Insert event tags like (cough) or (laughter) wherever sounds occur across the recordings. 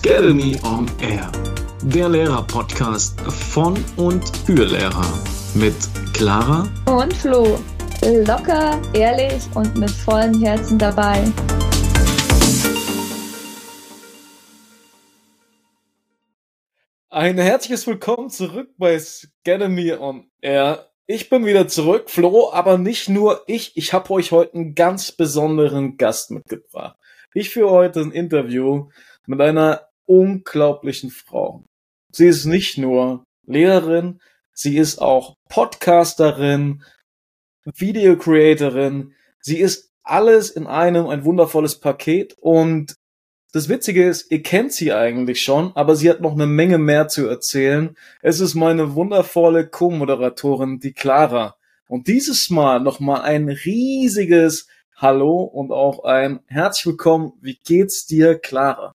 Academy on Air, der Lehrer-Podcast von und für Lehrer mit Clara und Flo. Locker, ehrlich und mit vollem Herzen dabei. Ein herzliches Willkommen zurück bei Academy on Air. Ich bin wieder zurück, Flo, aber nicht nur ich. Ich habe euch heute einen ganz besonderen Gast mitgebracht. Ich führe heute ein Interview mit einer unglaublichen Frau. Sie ist nicht nur Lehrerin, sie ist auch Podcasterin, Videocreatorin. Sie ist alles in einem, ein wundervolles Paket. Und das Witzige ist, ihr kennt sie eigentlich schon, aber sie hat noch eine Menge mehr zu erzählen. Es ist meine wundervolle Co-Moderatorin, die Clara. Und dieses Mal nochmal ein riesiges Hallo und auch ein herzlich willkommen. Wie geht's dir, Clara?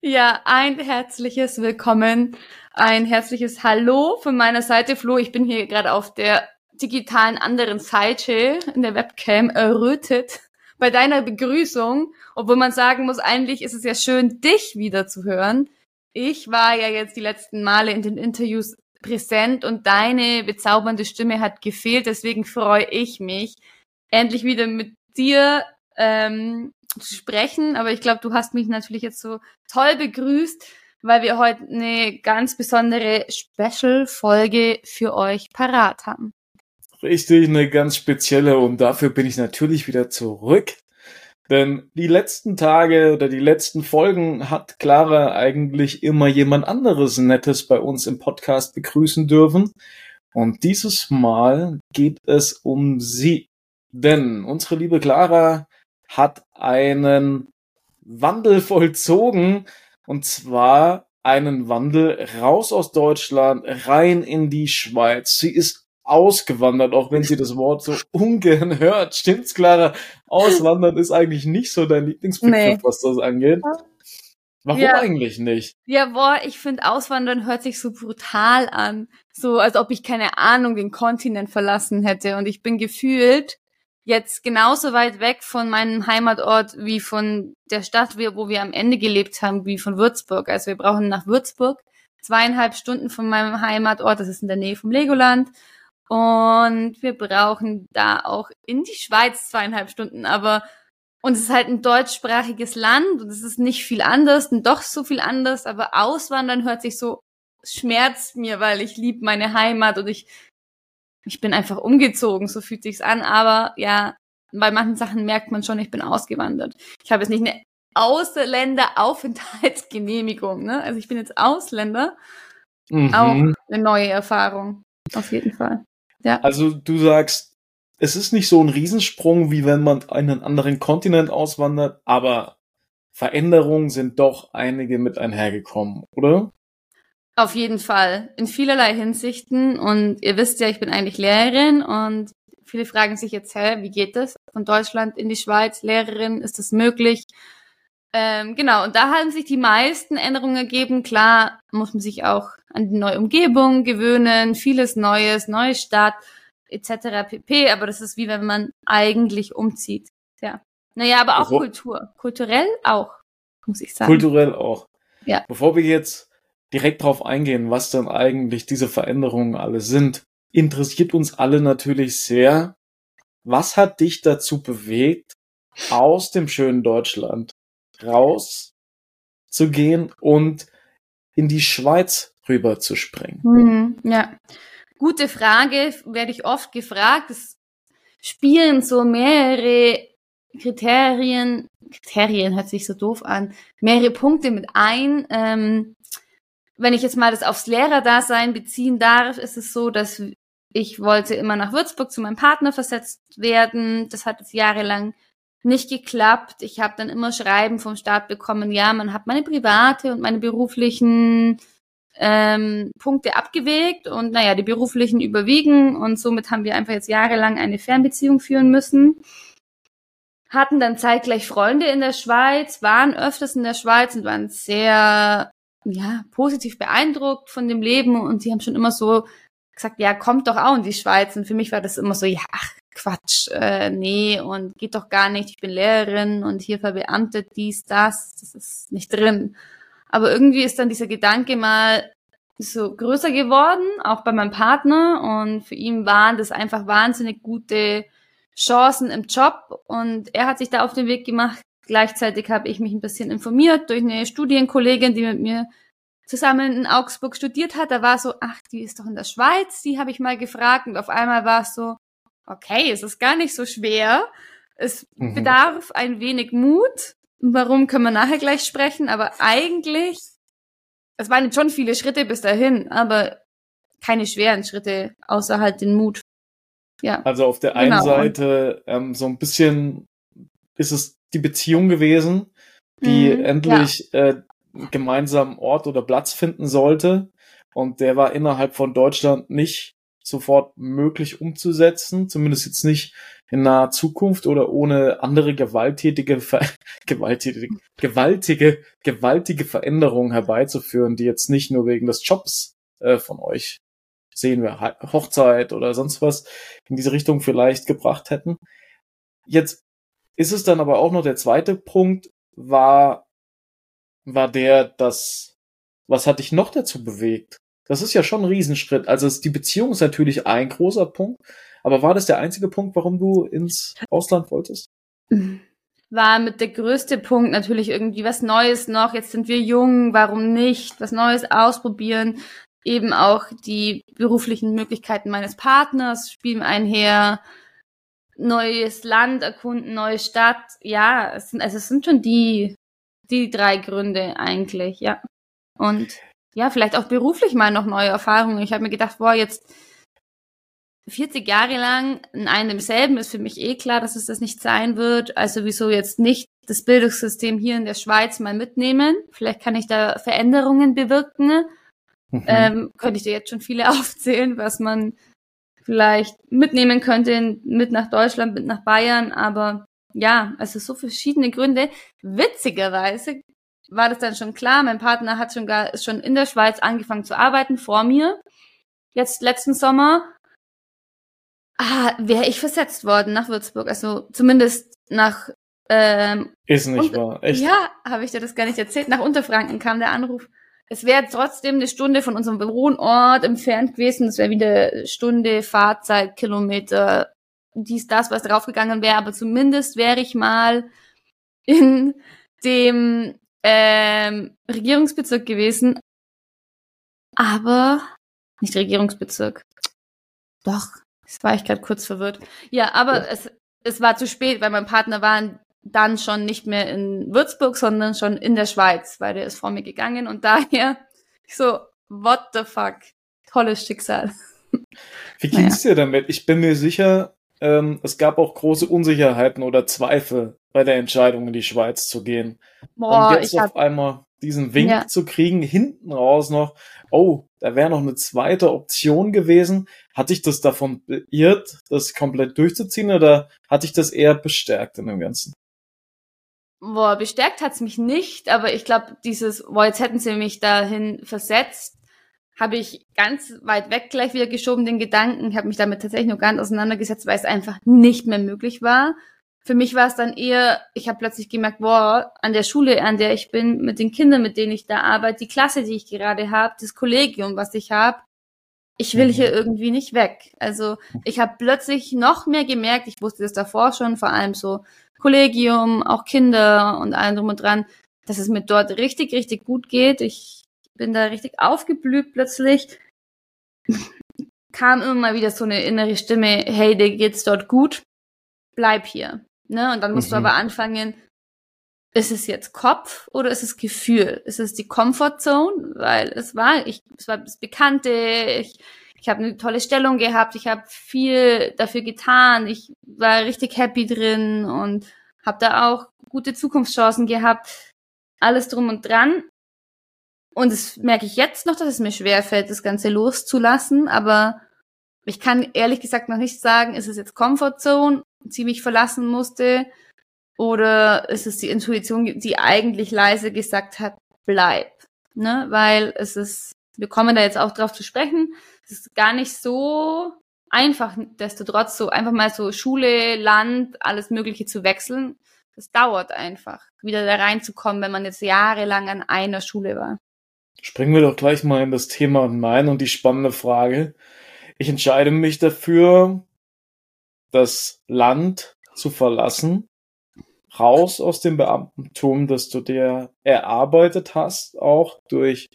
Ja, ein herzliches Willkommen, ein herzliches Hallo von meiner Seite, Flo. Ich bin hier gerade auf der digitalen anderen Seite in der Webcam errötet bei deiner Begrüßung, obwohl man sagen muss, eigentlich ist es ja schön, dich wieder zu hören. Ich war ja jetzt die letzten Male in den Interviews präsent und deine bezaubernde Stimme hat gefehlt. Deswegen freue ich mich, endlich wieder mit dir ähm, sprechen. Aber ich glaube, du hast mich natürlich jetzt so toll begrüßt, weil wir heute eine ganz besondere Special-Folge für euch parat haben. Richtig, eine ganz spezielle und dafür bin ich natürlich wieder zurück. Denn die letzten Tage oder die letzten Folgen hat Clara eigentlich immer jemand anderes Nettes bei uns im Podcast begrüßen dürfen. Und dieses Mal geht es um sie. Denn unsere liebe Clara hat einen Wandel (laughs) vollzogen und zwar einen Wandel raus aus Deutschland rein in die Schweiz. Sie ist ausgewandert, auch wenn sie das Wort so (laughs) ungern hört. Stimmt's, Clara? Auswandern ist eigentlich nicht so dein Lieblingsbegriff, nee. was das angeht. Warum ja. eigentlich nicht? Ja, boah, ich finde Auswandern hört sich so brutal an. So, als ob ich keine Ahnung den Kontinent verlassen hätte. Und ich bin gefühlt jetzt genauso weit weg von meinem Heimatort wie von der Stadt, wo wir am Ende gelebt haben, wie von Würzburg. Also wir brauchen nach Würzburg zweieinhalb Stunden von meinem Heimatort, das ist in der Nähe vom Legoland. Und wir brauchen da auch in die Schweiz zweieinhalb Stunden, aber und es ist halt ein deutschsprachiges Land und es ist nicht viel anders und doch so viel anders, aber Auswandern hört sich so, schmerzt mir, weil ich liebe meine Heimat und ich ich bin einfach umgezogen, so fühlt sich's an, aber ja, bei manchen Sachen merkt man schon, ich bin ausgewandert. Ich habe jetzt nicht eine Ausländeraufenthaltsgenehmigung, ne? Also ich bin jetzt Ausländer. Mhm. Auch eine neue Erfahrung, auf jeden Fall. Ja. Also du sagst, es ist nicht so ein Riesensprung, wie wenn man einen anderen Kontinent auswandert, aber Veränderungen sind doch einige mit einhergekommen, oder? Auf jeden Fall. In vielerlei Hinsichten. Und ihr wisst ja, ich bin eigentlich Lehrerin und viele fragen sich jetzt, hä, wie geht das? Von Deutschland in die Schweiz, Lehrerin, ist das möglich? Ähm, genau, und da haben sich die meisten Änderungen ergeben. Klar muss man sich auch an die neue Umgebung gewöhnen, vieles Neues, neue Stadt, etc. pp. Aber das ist wie wenn man eigentlich umzieht. Ja. Naja, aber auch also, Kultur. Kulturell auch, muss ich sagen. Kulturell auch. Ja. Bevor wir jetzt direkt drauf eingehen, was dann eigentlich diese Veränderungen alle sind, interessiert uns alle natürlich sehr, was hat dich dazu bewegt, aus dem schönen Deutschland raus zu gehen und in die Schweiz rüber zu springen? Hm, ja, gute Frage, werde ich oft gefragt. Es spielen so mehrere Kriterien, Kriterien hört sich so doof an, mehrere Punkte mit ein. Ähm, wenn ich jetzt mal das aufs Lehrerdasein beziehen darf, ist es so, dass ich wollte immer nach Würzburg zu meinem Partner versetzt werden. Das hat jetzt jahrelang nicht geklappt. Ich habe dann immer Schreiben vom Staat bekommen, ja, man hat meine private und meine beruflichen ähm, Punkte abgewegt und naja, die beruflichen überwiegen und somit haben wir einfach jetzt jahrelang eine Fernbeziehung führen müssen. Hatten dann zeitgleich Freunde in der Schweiz, waren öfters in der Schweiz und waren sehr ja, positiv beeindruckt von dem Leben und sie haben schon immer so gesagt, ja, kommt doch auch in die Schweiz. Und für mich war das immer so, ja, ach, Quatsch, äh, nee, und geht doch gar nicht, ich bin Lehrerin und hier verbeamtet dies, das, das ist nicht drin. Aber irgendwie ist dann dieser Gedanke mal so größer geworden, auch bei meinem Partner. Und für ihn waren das einfach wahnsinnig gute Chancen im Job. Und er hat sich da auf den Weg gemacht. Gleichzeitig habe ich mich ein bisschen informiert durch eine Studienkollegin, die mit mir zusammen in Augsburg studiert hat. Da war so, ach, die ist doch in der Schweiz. Die habe ich mal gefragt. Und auf einmal war es so, okay, es ist gar nicht so schwer. Es mhm. bedarf ein wenig Mut. Warum können wir nachher gleich sprechen? Aber eigentlich es waren jetzt schon viele Schritte bis dahin, aber keine schweren Schritte, außer halt den Mut. Ja. Also auf der einen genau. Seite ähm, so ein bisschen ist es die Beziehung gewesen, die mhm, endlich ja. äh, gemeinsam Ort oder Platz finden sollte. Und der war innerhalb von Deutschland nicht sofort möglich umzusetzen, zumindest jetzt nicht in naher Zukunft oder ohne andere gewalttätige, (laughs) gewalttätige, gewaltige, gewaltige Veränderungen herbeizuführen, die jetzt nicht nur wegen des Jobs äh, von euch sehen wir Hochzeit oder sonst was in diese Richtung vielleicht gebracht hätten. Jetzt ist es dann aber auch noch der zweite Punkt, war, war der, dass, was hat dich noch dazu bewegt? Das ist ja schon ein Riesenschritt. Also die Beziehung ist natürlich ein großer Punkt, aber war das der einzige Punkt, warum du ins Ausland wolltest? War mit der größte Punkt natürlich irgendwie was Neues noch. Jetzt sind wir jung, warum nicht? Was Neues ausprobieren. Eben auch die beruflichen Möglichkeiten meines Partners spielen einher. Neues Land erkunden, neue Stadt. Ja, es sind, also es sind schon die, die drei Gründe eigentlich, ja. Und ja, vielleicht auch beruflich mal noch neue Erfahrungen. Ich habe mir gedacht, boah, jetzt 40 Jahre lang in einem demselben ist für mich eh klar, dass es das nicht sein wird. Also wieso jetzt nicht das Bildungssystem hier in der Schweiz mal mitnehmen? Vielleicht kann ich da Veränderungen bewirken. Mhm. Ähm, könnte ich dir jetzt schon viele (laughs) aufzählen, was man vielleicht mitnehmen könnte mit nach Deutschland, mit nach Bayern. Aber ja, also so verschiedene Gründe. Witzigerweise war das dann schon klar. Mein Partner hat schon gar, ist schon in der Schweiz angefangen zu arbeiten vor mir. Jetzt letzten Sommer ah, wäre ich versetzt worden nach Würzburg. Also zumindest nach ähm, Ist nicht wahr, echt? Ja, habe ich dir das gar nicht erzählt. Nach Unterfranken kam der Anruf. Es wäre trotzdem eine Stunde von unserem Wohnort entfernt gewesen. Es wäre wieder Stunde Fahrzeit, Kilometer, dies, das, was draufgegangen wäre. Aber zumindest wäre ich mal in dem ähm, Regierungsbezirk gewesen. Aber nicht Regierungsbezirk. Doch, das war ich gerade kurz verwirrt. Ja, aber ja. es, es war zu spät, weil mein Partner war dann schon nicht mehr in Würzburg, sondern schon in der Schweiz, weil der ist vor mir gegangen und daher (laughs) so, what the fuck? Tolles Schicksal. Wie ging's naja. dir damit? Ich bin mir sicher, ähm, es gab auch große Unsicherheiten oder Zweifel bei der Entscheidung, in die Schweiz zu gehen. Boah, und jetzt auf hab, einmal diesen Wink ja. zu kriegen, hinten raus noch, oh, da wäre noch eine zweite Option gewesen. Hat dich das davon beirrt, das komplett durchzuziehen oder hat dich das eher bestärkt in dem Ganzen? Boah, bestärkt hat's mich nicht, aber ich glaube, dieses, boah, jetzt hätten sie mich dahin versetzt, habe ich ganz weit weg gleich wieder geschoben, den Gedanken. Ich habe mich damit tatsächlich nur gar nicht auseinandergesetzt, weil es einfach nicht mehr möglich war. Für mich war es dann eher, ich habe plötzlich gemerkt, boah, an der Schule, an der ich bin, mit den Kindern, mit denen ich da arbeite, die Klasse, die ich gerade habe, das Kollegium, was ich habe, ich will hier mhm. irgendwie nicht weg. Also ich habe plötzlich noch mehr gemerkt, ich wusste das davor schon, vor allem so Kollegium, auch Kinder und allem drum und dran, dass es mir dort richtig, richtig gut geht. Ich bin da richtig aufgeblüht plötzlich. (laughs) Kam immer mal wieder so eine innere Stimme, hey, dir geht's dort gut, bleib hier. Ne? Und dann musst mhm. du aber anfangen, ist es jetzt Kopf oder ist es Gefühl? Ist es die Comfortzone? Weil es war, ich, es war das Bekannte, ich, ich habe eine tolle Stellung gehabt, ich habe viel dafür getan, ich war richtig happy drin und habe da auch gute Zukunftschancen gehabt, alles drum und dran. Und das merke ich jetzt noch, dass es mir schwerfällt, das Ganze loszulassen, aber ich kann ehrlich gesagt noch nicht sagen, ist es jetzt Comfortzone sie mich verlassen musste? Oder ist es die Intuition, die eigentlich leise gesagt hat, bleib? Ne? Weil es ist, wir kommen da jetzt auch drauf zu sprechen, es ist gar nicht so einfach destotrotz so einfach mal so Schule, Land, alles Mögliche zu wechseln. Das dauert einfach, wieder da reinzukommen, wenn man jetzt jahrelang an einer Schule war. Springen wir doch gleich mal in das Thema Nein und die spannende Frage. Ich entscheide mich dafür, das Land zu verlassen, raus aus dem Beamtentum, das du dir erarbeitet hast, auch durch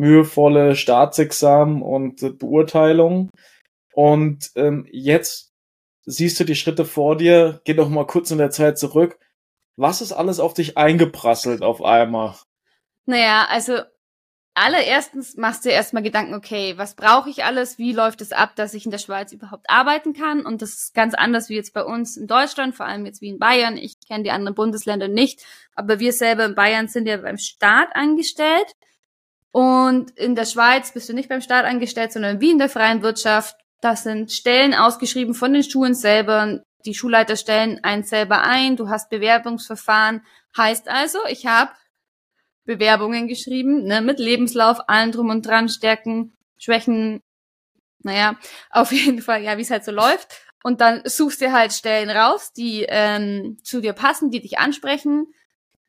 mühevolle Staatsexamen und Beurteilungen. Und ähm, jetzt siehst du die Schritte vor dir, geh doch mal kurz in der Zeit zurück. Was ist alles auf dich eingeprasselt auf einmal? Naja, also allererstens machst du erstmal Gedanken, okay, was brauche ich alles? Wie läuft es ab, dass ich in der Schweiz überhaupt arbeiten kann? Und das ist ganz anders wie jetzt bei uns in Deutschland, vor allem jetzt wie in Bayern. Ich kenne die anderen Bundesländer nicht, aber wir selber in Bayern sind ja beim Staat angestellt. Und in der Schweiz bist du nicht beim Staat angestellt, sondern wie in der freien Wirtschaft. Das sind Stellen ausgeschrieben von den Schulen selber. Die Schulleiter stellen einen selber ein. Du hast Bewerbungsverfahren. Heißt also, ich habe Bewerbungen geschrieben, ne, mit Lebenslauf, allen drum und dran, Stärken, Schwächen, naja, auf (laughs) jeden Fall, ja, wie es halt so läuft. Und dann suchst du halt Stellen raus, die ähm, zu dir passen, die dich ansprechen.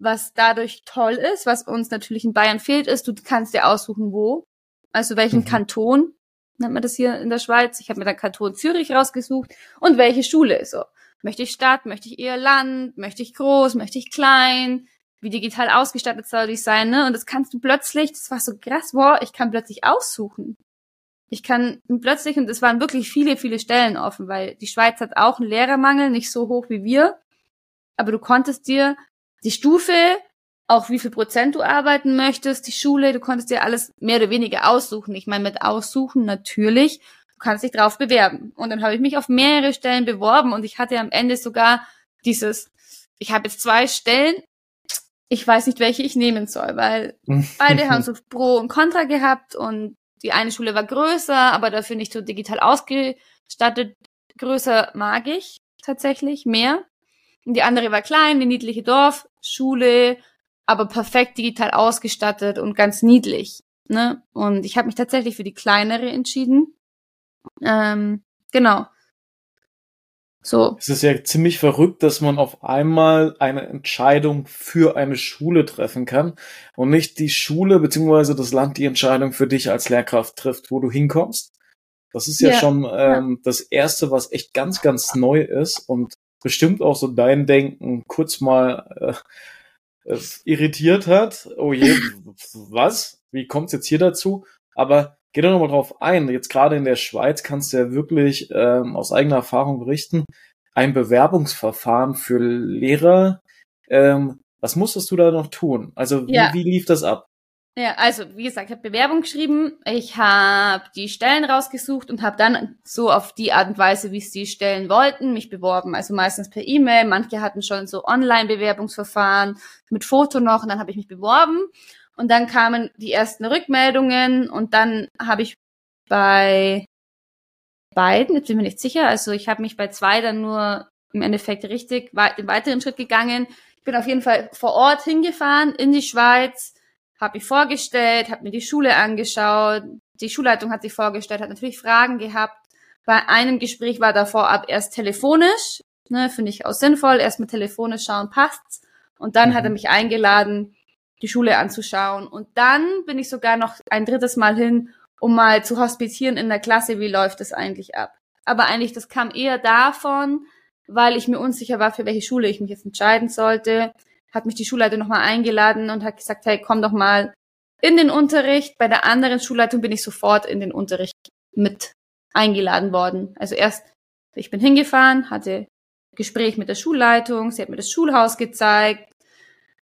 Was dadurch toll ist, was uns natürlich in Bayern fehlt, ist, du kannst dir aussuchen, wo. Also welchen mhm. Kanton nennt man das hier in der Schweiz. Ich habe mir dann Kanton Zürich rausgesucht und welche Schule. So, möchte ich Stadt, möchte ich eher Land, möchte ich groß, möchte ich klein, wie digital ausgestattet soll ich sein, ne? Und das kannst du plötzlich, das war so krass, wow, ich kann plötzlich aussuchen. Ich kann plötzlich, und es waren wirklich viele, viele Stellen offen, weil die Schweiz hat auch einen Lehrermangel, nicht so hoch wie wir. Aber du konntest dir die Stufe, auch wie viel Prozent du arbeiten möchtest, die Schule, du konntest dir alles mehr oder weniger aussuchen. Ich meine, mit aussuchen natürlich, du kannst dich drauf bewerben. Und dann habe ich mich auf mehrere Stellen beworben und ich hatte am Ende sogar dieses, ich habe jetzt zwei Stellen, ich weiß nicht, welche ich nehmen soll, weil (laughs) beide haben so Pro und Contra gehabt und die eine Schule war größer, aber dafür nicht so digital ausgestattet. Größer mag ich tatsächlich mehr. Und die andere war klein, die niedliche Dorfschule, aber perfekt digital ausgestattet und ganz niedlich. Ne? Und ich habe mich tatsächlich für die kleinere entschieden. Ähm, genau. So. Es ist ja ziemlich verrückt, dass man auf einmal eine Entscheidung für eine Schule treffen kann und nicht die Schule bzw. das Land die Entscheidung für dich als Lehrkraft trifft, wo du hinkommst. Das ist ja, ja schon ähm, das Erste, was echt ganz, ganz neu ist und bestimmt auch so dein Denken kurz mal äh, irritiert hat. Oh je, was? Wie kommt's jetzt hier dazu? Aber geh doch nochmal drauf ein. Jetzt gerade in der Schweiz kannst du ja wirklich ähm, aus eigener Erfahrung berichten, ein Bewerbungsverfahren für Lehrer. Ähm, was musstest du da noch tun? Also wie, ja. wie lief das ab? Ja, also wie gesagt, ich habe Bewerbung geschrieben, ich habe die Stellen rausgesucht und habe dann so auf die Art und Weise, wie es die Stellen wollten, mich beworben. Also meistens per E-Mail, manche hatten schon so Online-Bewerbungsverfahren mit Foto noch und dann habe ich mich beworben und dann kamen die ersten Rückmeldungen und dann habe ich bei beiden, jetzt bin ich mir nicht sicher, also ich habe mich bei zwei dann nur im Endeffekt richtig den weiteren Schritt gegangen. Ich bin auf jeden Fall vor Ort hingefahren in die Schweiz, habe mich vorgestellt, habe mir die Schule angeschaut, die Schulleitung hat sich vorgestellt, hat natürlich Fragen gehabt. Bei einem Gespräch war da vorab erst telefonisch, ne, finde ich auch sinnvoll, erst mit telefonisch schauen, passt's. Und dann mhm. hat er mhm. mich eingeladen, die Schule anzuschauen. Und dann bin ich sogar noch ein drittes Mal hin, um mal zu hospitieren in der Klasse, wie läuft es eigentlich ab. Aber eigentlich, das kam eher davon, weil ich mir unsicher war, für welche Schule ich mich jetzt entscheiden sollte. Hat mich die Schulleitung nochmal eingeladen und hat gesagt, hey, komm doch mal in den Unterricht. Bei der anderen Schulleitung bin ich sofort in den Unterricht mit eingeladen worden. Also erst, ich bin hingefahren, hatte Gespräch mit der Schulleitung, sie hat mir das Schulhaus gezeigt.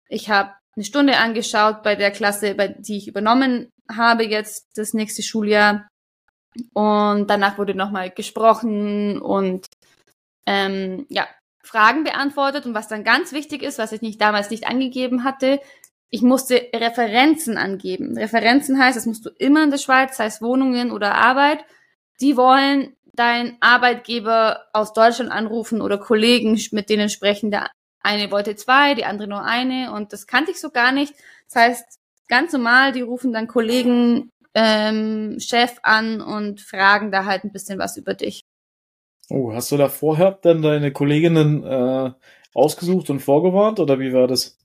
Ich habe eine Stunde angeschaut bei der Klasse, bei die ich übernommen habe jetzt das nächste Schuljahr. Und danach wurde nochmal gesprochen und ähm, ja, Fragen beantwortet. Und was dann ganz wichtig ist, was ich nicht damals nicht angegeben hatte, ich musste Referenzen angeben. Referenzen heißt, das musst du immer in der Schweiz, sei es Wohnungen oder Arbeit. Die wollen dein Arbeitgeber aus Deutschland anrufen oder Kollegen mit denen sprechen. Der eine wollte zwei, die andere nur eine und das kannte ich so gar nicht. Das heißt, ganz normal, die rufen dann Kollegen, ähm, Chef an und fragen da halt ein bisschen was über dich. Oh, hast du da vorher dann deine Kolleginnen äh, ausgesucht und vorgewarnt oder wie war das?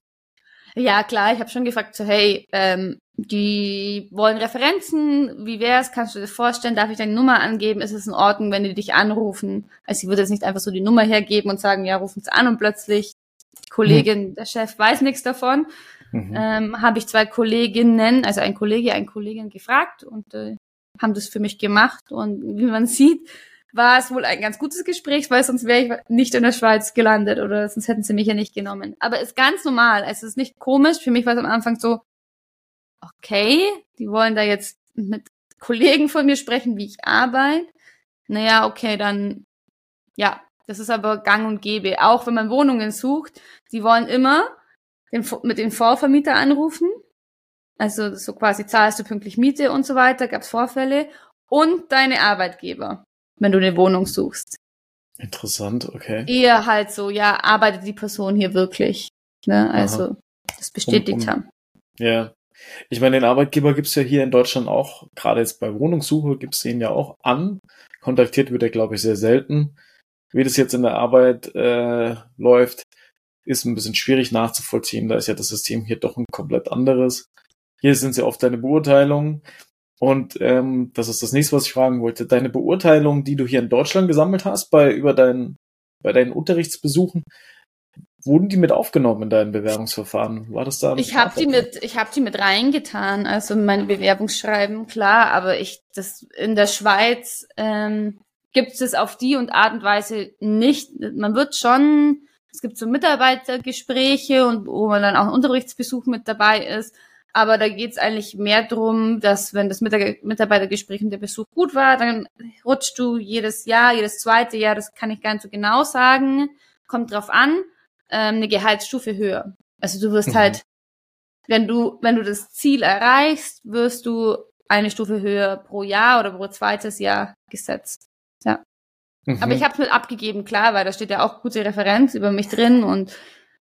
Ja, klar, ich habe schon gefragt, so hey, ähm, die wollen Referenzen, wie wär's, kannst du dir vorstellen, darf ich deine Nummer angeben, ist es in Ordnung, wenn die dich anrufen? Also ich würde jetzt nicht einfach so die Nummer hergeben und sagen, ja, rufen sie an und plötzlich die Kollegin, mhm. der Chef weiß nichts davon. Mhm. Ähm, habe ich zwei Kolleginnen, also ein Kollege, eine Kollegin gefragt und äh, haben das für mich gemacht und wie man sieht, war es wohl ein ganz gutes Gespräch, weil sonst wäre ich nicht in der Schweiz gelandet oder sonst hätten sie mich ja nicht genommen. Aber ist ganz normal. Es ist nicht komisch. Für mich war es am Anfang so, okay, die wollen da jetzt mit Kollegen von mir sprechen, wie ich arbeite. Naja, okay, dann, ja, das ist aber gang und gäbe. Auch wenn man Wohnungen sucht, die wollen immer den, mit den Vorvermieter anrufen. Also so quasi zahlst du pünktlich Miete und so weiter, gab es Vorfälle. Und deine Arbeitgeber wenn du eine Wohnung suchst. Interessant, okay. Eher halt so, ja, arbeitet die Person hier wirklich. Ne? Also Aha. das bestätigt um, um, haben. Ja. Ich meine, den Arbeitgeber gibt's ja hier in Deutschland auch, gerade jetzt bei Wohnungssuche gibt's den ja auch an. Kontaktiert wird er, glaube ich, sehr selten. Wie das jetzt in der Arbeit äh, läuft, ist ein bisschen schwierig nachzuvollziehen. Da ist ja das System hier doch ein komplett anderes. Hier sind sie oft eine Beurteilung. Und ähm, das ist das nächste, was ich fragen wollte. Deine Beurteilung, die du hier in Deutschland gesammelt hast, bei über deinen, bei deinen Unterrichtsbesuchen, wurden die mit aufgenommen in deinem Bewerbungsverfahren? War das da? Ich habe die mit, ich habe die mit reingetan, also in mein Bewerbungsschreiben, klar. Aber ich, das in der Schweiz ähm, gibt es auf die und Art und Weise nicht. Man wird schon, es gibt so Mitarbeitergespräche und wo man dann auch ein Unterrichtsbesuch mit dabei ist aber da geht es eigentlich mehr drum, dass wenn das Mitarbeitergespräch und der Besuch gut war, dann rutschst du jedes Jahr, jedes zweite Jahr, das kann ich gar nicht so genau sagen, kommt drauf an, ähm, eine Gehaltsstufe höher. Also du wirst mhm. halt, wenn du, wenn du das Ziel erreichst, wirst du eine Stufe höher pro Jahr oder pro zweites Jahr gesetzt. Ja. Mhm. Aber ich habe es mit abgegeben, klar, weil da steht ja auch gute Referenz über mich drin und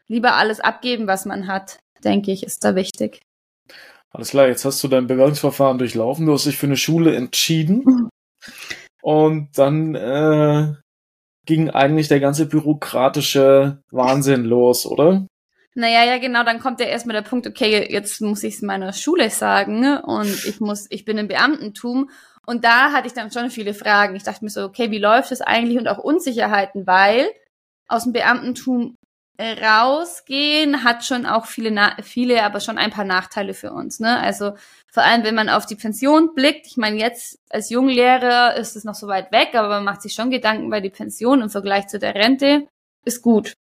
lieber alles abgeben, was man hat, denke ich, ist da wichtig. Alles klar, jetzt hast du dein Bewerbungsverfahren durchlaufen, du hast dich für eine Schule entschieden. Und dann äh, ging eigentlich der ganze bürokratische Wahnsinn los, oder? Naja, ja, genau, dann kommt ja erstmal der Punkt, okay, jetzt muss ich es meiner Schule sagen und ich muss, ich bin im Beamtentum. Und da hatte ich dann schon viele Fragen. Ich dachte mir so, okay, wie läuft das eigentlich und auch Unsicherheiten, weil aus dem Beamtentum rausgehen hat schon auch viele, viele, aber schon ein paar Nachteile für uns. Ne? Also vor allem, wenn man auf die Pension blickt. Ich meine, jetzt als Junglehrer ist es noch so weit weg, aber man macht sich schon Gedanken, weil die Pension im Vergleich zu der Rente ist gut.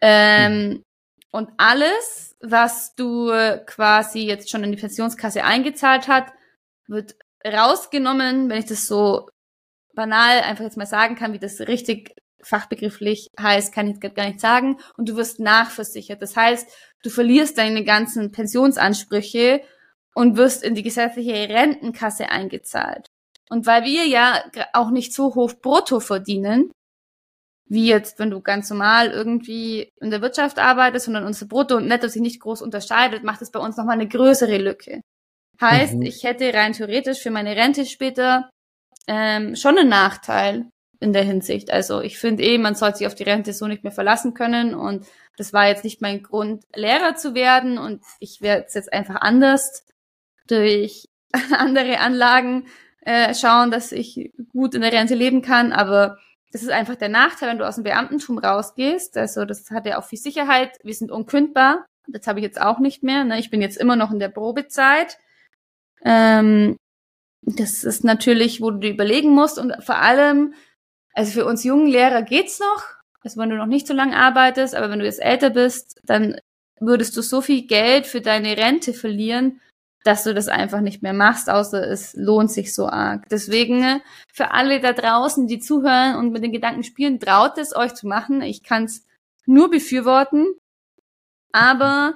Ähm, mhm. Und alles, was du quasi jetzt schon in die Pensionskasse eingezahlt hat, wird rausgenommen, wenn ich das so banal einfach jetzt mal sagen kann, wie das richtig fachbegrifflich heißt, kann ich gar nicht sagen. Und du wirst nachversichert. Das heißt, du verlierst deine ganzen Pensionsansprüche und wirst in die gesetzliche Rentenkasse eingezahlt. Und weil wir ja auch nicht so hoch brutto verdienen, wie jetzt, wenn du ganz normal irgendwie in der Wirtschaft arbeitest, sondern unser Brutto und Netto sich nicht groß unterscheidet, macht es bei uns nochmal eine größere Lücke. Heißt, mhm. ich hätte rein theoretisch für meine Rente später ähm, schon einen Nachteil, in der Hinsicht. Also ich finde eh, man sollte sich auf die Rente so nicht mehr verlassen können und das war jetzt nicht mein Grund, Lehrer zu werden und ich werde es jetzt einfach anders durch (laughs) andere Anlagen äh, schauen, dass ich gut in der Rente leben kann, aber das ist einfach der Nachteil, wenn du aus dem Beamtentum rausgehst. Also das hat ja auch viel Sicherheit. Wir sind unkündbar. Das habe ich jetzt auch nicht mehr. Ne? Ich bin jetzt immer noch in der Probezeit. Ähm, das ist natürlich, wo du dir überlegen musst und vor allem also für uns jungen Lehrer geht's noch, also wenn du noch nicht so lange arbeitest, aber wenn du jetzt älter bist, dann würdest du so viel Geld für deine Rente verlieren, dass du das einfach nicht mehr machst, außer es lohnt sich so arg. Deswegen für alle da draußen, die zuhören und mit den Gedanken spielen, traut es euch zu machen. Ich kann es nur befürworten, aber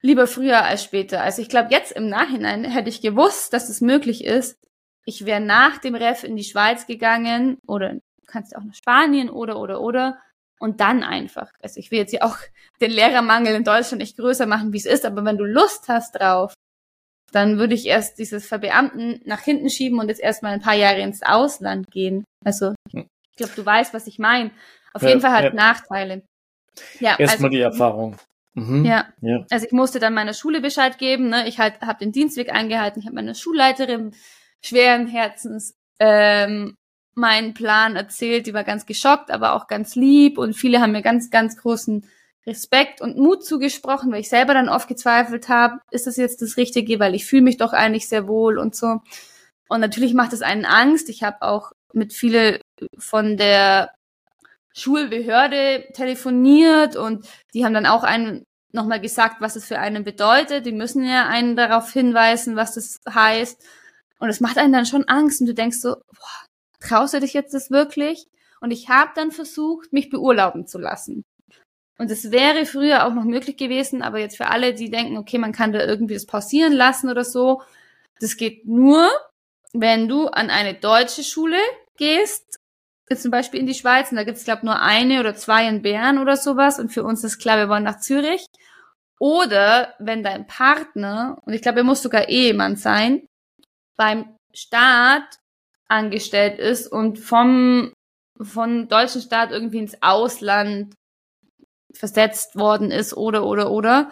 lieber früher als später. Also ich glaube, jetzt im Nachhinein hätte ich gewusst, dass es möglich ist. Ich wäre nach dem Ref in die Schweiz gegangen oder kannst auch nach Spanien oder, oder, oder. Und dann einfach. Also ich will jetzt ja auch (laughs) den Lehrermangel in Deutschland nicht größer machen, wie es ist, aber wenn du Lust hast drauf, dann würde ich erst dieses Verbeamten nach hinten schieben und jetzt erstmal ein paar Jahre ins Ausland gehen. Also Ich glaube, du weißt, was ich meine. Auf Ja, jeden Fall hat ja. Nachteile. Ja, Erstmal also, die Erfahrung. Mhm. Ja, ja. also ich musste dann meiner Schule Bescheid geben. Ne? Ich halt habe den Dienstweg eingehalten. Ich habe meiner Schulleiterin schweren Herzens ähm, meinen Plan erzählt. Die war ganz geschockt, aber auch ganz lieb. Und viele haben mir ganz, ganz großen Respekt und Mut zugesprochen, weil ich selber dann oft gezweifelt habe, ist das jetzt das Richtige, weil ich fühle mich doch eigentlich sehr wohl und so. Und natürlich macht es einen Angst. Ich habe auch mit viele von der Schulbehörde telefoniert und die haben dann auch einen nochmal gesagt, was es für einen bedeutet. Die müssen ja einen darauf hinweisen, was das heißt. Und es macht einen dann schon Angst und du denkst so, boah, traust du dich jetzt das wirklich? Und ich habe dann versucht, mich beurlauben zu lassen. Und es wäre früher auch noch möglich gewesen, aber jetzt für alle, die denken, okay, man kann da irgendwie das pausieren lassen oder so, das geht nur, wenn du an eine deutsche Schule gehst, zum Beispiel in die Schweiz, und da gibt es, glaube nur eine oder zwei in Bern oder sowas, und für uns ist klar, wir wollen nach Zürich. Oder wenn dein Partner, und ich glaube, er muss sogar Ehemann sein, beim Staat angestellt ist und vom, vom deutschen Staat irgendwie ins Ausland versetzt worden ist oder, oder, oder.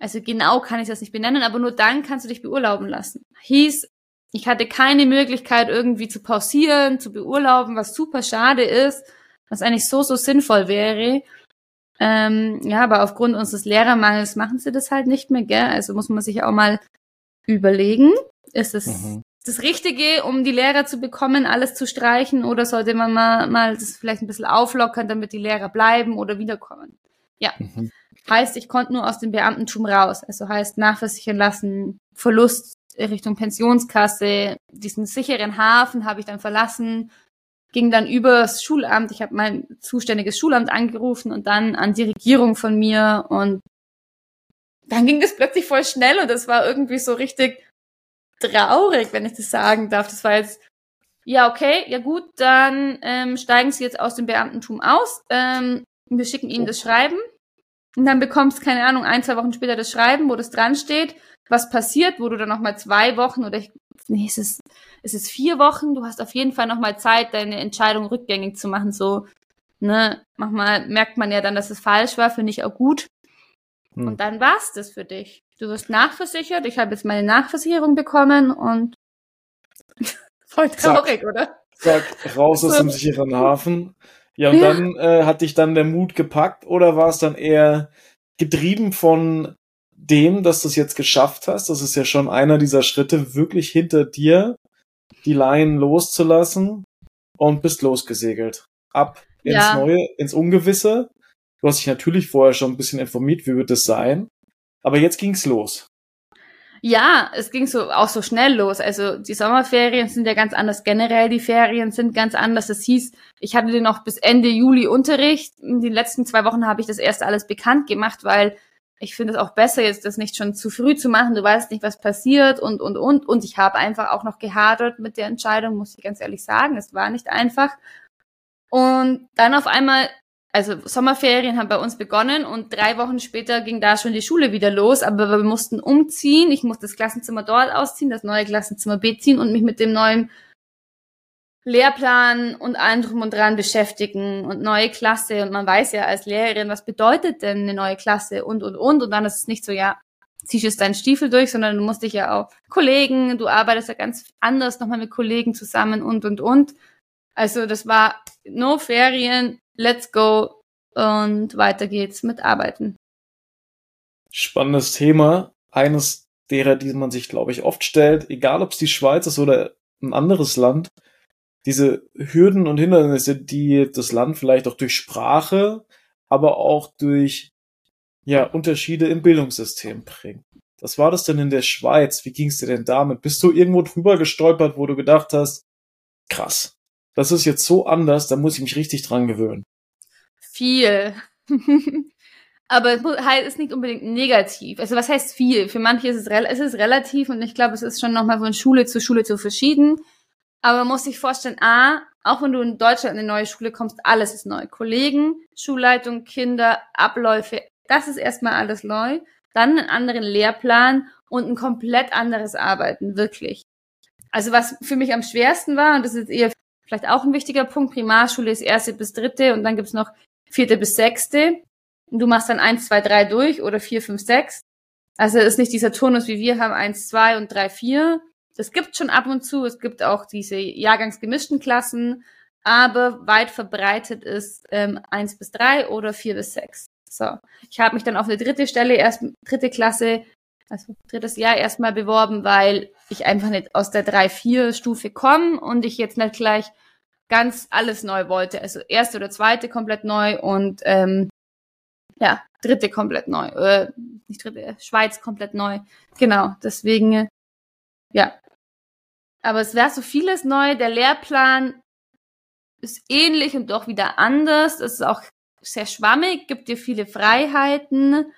Also genau kann ich das nicht benennen, aber nur dann kannst du dich beurlauben lassen. Hieß, ich hatte keine Möglichkeit irgendwie zu pausieren, zu beurlauben, was super schade ist, was eigentlich so, so sinnvoll wäre. Ähm, ja, aber aufgrund unseres Lehrermangels machen sie das halt nicht mehr, gell? Also muss man sich auch mal überlegen, ist es Mhm. Das Richtige, um die Lehrer zu bekommen, alles zu streichen, oder sollte man mal, mal das vielleicht ein bisschen auflockern, damit die Lehrer bleiben oder wiederkommen? Ja. Mhm. Heißt, ich konnte nur aus dem Beamtentum raus. Also heißt nachversichern lassen, Verlust Richtung Pensionskasse, diesen sicheren Hafen habe ich dann verlassen, ging dann übers Schulamt. Ich habe mein zuständiges Schulamt angerufen und dann an die Regierung von mir und dann ging das plötzlich voll schnell und das war irgendwie so richtig traurig, wenn ich das sagen darf. Das war jetzt, ja, okay, ja gut, dann ähm, steigen Sie jetzt aus dem Beamtentum aus. Ähm, wir schicken Ihnen das Schreiben. Und dann bekommst, keine Ahnung, ein, zwei Wochen später das Schreiben, wo das dran steht, was passiert, wo du dann nochmal zwei Wochen oder ich, nee, es ist, es ist vier Wochen, du hast auf jeden Fall nochmal Zeit, deine Entscheidung rückgängig zu machen, so, ne, manchmal merkt man ja dann, dass es falsch war, finde ich auch gut. Hm. Und dann war's das für dich. Du wirst nachversichert, ich habe jetzt meine Nachversicherung bekommen und (laughs) voll traurig, oder? Zack, raus aus dem sicheren Hafen. Ja, und Ja. dann äh, hat dich dann der Mut gepackt oder war es dann eher getrieben von dem, dass du es jetzt geschafft hast? Das ist ja schon einer dieser Schritte, wirklich hinter dir die Laien loszulassen und bist losgesegelt. Ab ins Ja. Neue, ins Ungewisse. Du hast dich natürlich vorher schon ein bisschen informiert, wie wird es sein. Aber jetzt ging's los. Ja, es ging so auch so schnell los. Also die Sommerferien sind ja ganz anders. Generell die Ferien sind ganz anders. Das hieß, ich hatte noch bis Ende Juli Unterricht. In den letzten zwei Wochen habe ich das erst alles bekannt gemacht, weil ich finde es auch besser, jetzt das nicht schon zu früh zu machen. Du weißt nicht, was passiert und, und, und. Und ich habe einfach auch noch gehadert mit der Entscheidung, muss ich ganz ehrlich sagen. Es war nicht einfach. Und dann auf einmal also Sommerferien haben bei uns begonnen und drei Wochen später ging da schon die Schule wieder los, aber wir mussten umziehen. Ich musste das Klassenzimmer dort ausziehen, das neue Klassenzimmer beziehen und mich mit dem neuen Lehrplan und allem drum und dran beschäftigen und neue Klasse. Und man weiß ja als Lehrerin, was bedeutet denn eine neue Klasse und, und, und. Und dann ist es nicht so, ja, ziehst jetzt deinen Stiefel durch, sondern du musst dich ja auch Kollegen, du arbeitest ja ganz anders nochmal mit Kollegen zusammen und, und, und. Also das war no Ferien, let's go und weiter geht's mit Arbeiten. Spannendes Thema. Eines derer, die man sich, glaube ich, oft stellt, egal ob es die Schweiz ist oder ein anderes Land. Diese Hürden und Hindernisse, die das Land vielleicht auch durch Sprache, aber auch durch ja, Unterschiede im Bildungssystem bringt. Was war das denn in der Schweiz? Wie ging es dir denn damit? Bist du irgendwo drüber gestolpert, wo du gedacht hast, krass, das ist jetzt so anders, da muss ich mich richtig dran gewöhnen. Viel. (laughs) Aber es ist nicht unbedingt negativ. Also was heißt viel? Für manche ist es, es ist relativ und ich glaube, es ist schon nochmal von Schule zu Schule zu verschieden. Aber man muss sich vorstellen, A, auch wenn du in Deutschland in eine neue Schule kommst, alles ist neu. Kollegen, Schulleitung, Kinder, Abläufe, das ist erstmal alles neu. Dann einen anderen Lehrplan und ein komplett anderes Arbeiten, wirklich. Also was für mich am schwersten war, und das ist eher vielleicht auch ein wichtiger Punkt. Primarschule ist erste bis dritte und dann gibt's noch vierte bis sechste. Und du machst dann eins, zwei, drei durch oder vier, fünf, sechs. Also ist nicht dieser Turnus, wie wir haben, eins, zwei und drei, vier. Das gibt schon ab und zu. Es gibt auch diese jahrgangsgemischten Klassen, aber weit verbreitet ist ähm, eins bis drei oder vier bis sechs. So, ich habe mich dann auf eine dritte Stelle, erst dritte Klasse, also drittes Jahr erstmal beworben, weil ich einfach nicht aus der 3-4-Stufe komme und ich jetzt nicht gleich ganz alles neu wollte. Also erste oder zweite komplett neu und ähm, ja, dritte komplett neu. Äh, nicht dritte, Schweiz komplett neu. Genau, deswegen, äh, ja. Aber es wäre so vieles neu. Der Lehrplan ist ähnlich und doch wieder anders. Es ist auch sehr schwammig, gibt dir viele Freiheiten.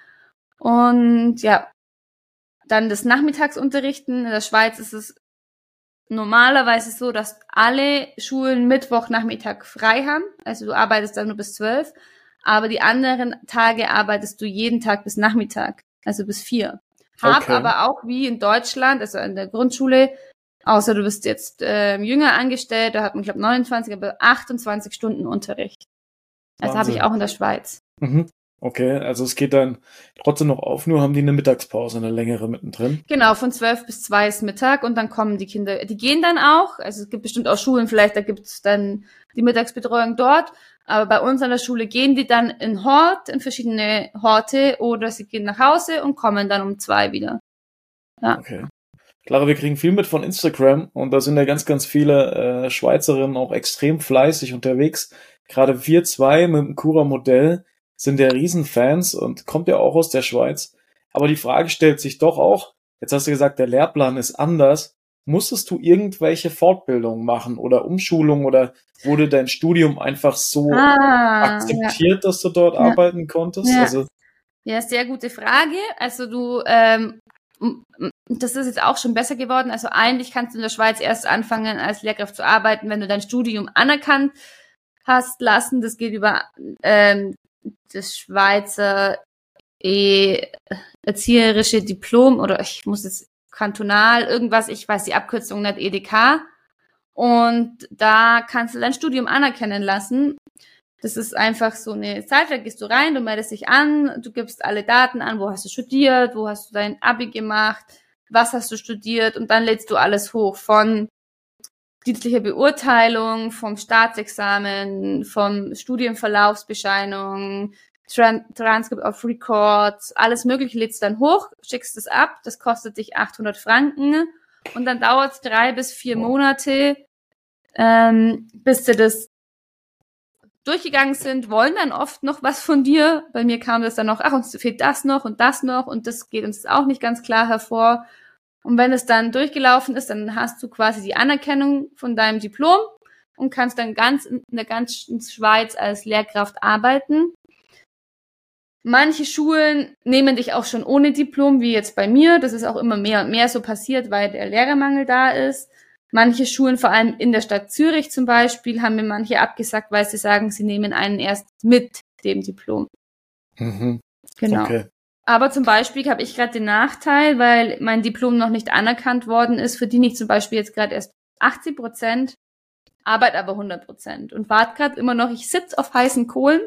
Und ja, dann das Nachmittagsunterrichten. In der Schweiz ist es normalerweise so, dass alle Schulen Mittwochnachmittag frei haben. Also du arbeitest dann nur bis zwölf. Aber die anderen Tage arbeitest du jeden Tag bis Nachmittag, also bis vier. Hab okay. aber auch wie in Deutschland, also in der Grundschule, außer du bist jetzt äh, jünger angestellt, da hat man, glaube 29, aber 28 Stunden Unterricht. Das habe ich auch in der Schweiz. Mhm. Okay, also es geht dann trotzdem noch auf, nur haben die eine Mittagspause, eine längere mittendrin. Genau, von zwölf bis zwei ist Mittag und dann kommen die Kinder, die gehen dann auch, also es gibt bestimmt auch Schulen, vielleicht da gibt's dann die Mittagsbetreuung dort, aber bei uns an der Schule gehen die dann in Hort, in verschiedene Horte oder sie gehen nach Hause und kommen dann um zwei wieder. Ja. Okay. Klar, wir kriegen viel mit von Instagram und da sind ja ganz, ganz viele äh, Schweizerinnen auch extrem fleißig unterwegs Gerade wir zwei mit dem Cura-Modell sind ja Riesenfans und kommt ja auch aus der Schweiz. Aber die Frage stellt sich doch auch, jetzt hast du gesagt, der Lehrplan ist anders. Musstest du irgendwelche Fortbildungen machen oder Umschulungen oder wurde dein Studium einfach so ah, akzeptiert, ja. dass du dort ja. arbeiten konntest? Ja. Also, ja, sehr gute Frage. Also du, ähm, das ist jetzt auch schon besser geworden. Also eigentlich kannst du in der Schweiz erst anfangen, als Lehrkraft zu arbeiten, wenn du dein Studium anerkannt hast lassen. Das geht über ähm, das Schweizer e erzieherische Diplom oder ich muss jetzt kantonal irgendwas, ich weiß die Abkürzung nicht, EDK. Und da kannst du dein Studium anerkennen lassen. Das ist einfach so eine Seite, da gehst du rein, du meldest dich an, du gibst alle Daten an, wo hast du studiert, wo hast du dein Abi gemacht, was hast du studiert und dann lädst du alles hoch von dienstliche Beurteilung, vom Staatsexamen, vom Studienverlaufsbescheinung, Tran Transcript of Records, alles mögliche lädst dann hoch, schickst es ab, das kostet dich 800 Franken und dann dauert es drei bis vier Monate, ähm, bis sie das durchgegangen sind, wollen dann oft noch was von dir. Bei mir kam das dann noch, ach, uns fehlt das noch und das noch und das geht uns auch nicht ganz klar hervor. Und wenn es dann durchgelaufen ist, dann hast du quasi die Anerkennung von deinem Diplom und kannst dann ganz in der ganzen Schweiz als Lehrkraft arbeiten. Manche Schulen nehmen dich auch schon ohne Diplom, wie jetzt bei mir. Das ist auch immer mehr und mehr so passiert, weil der Lehrermangel da ist. Manche Schulen, vor allem in der Stadt Zürich zum Beispiel, haben mir manche abgesagt, weil sie sagen, sie nehmen einen erst mit dem Diplom. Mhm. Genau. Okay. Aber zum Beispiel habe ich gerade den Nachteil, weil mein Diplom noch nicht anerkannt worden ist, verdiene ich zum Beispiel jetzt gerade erst 80 Prozent, arbeite aber 100 Prozent und warte gerade immer noch, ich sitze auf heißen Kohlen,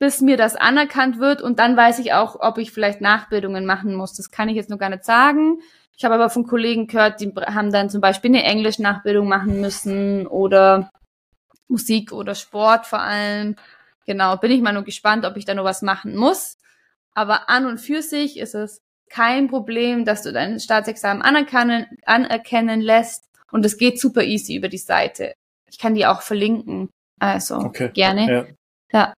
bis mir das anerkannt wird und dann weiß ich auch, ob ich vielleicht Nachbildungen machen muss. Das kann ich jetzt noch gar nicht sagen. Ich habe aber von Kollegen gehört, die haben dann zum Beispiel eine Englisch-Nachbildung machen müssen oder Musik oder Sport vor allem. Genau, bin ich mal nur gespannt, ob ich da noch was machen muss. Aber an und für sich ist es kein Problem, dass du dein Staatsexamen anerkennen, anerkennen lässt und es geht super easy über die Seite. Ich kann die auch verlinken. Also okay. gerne. Ja. ja.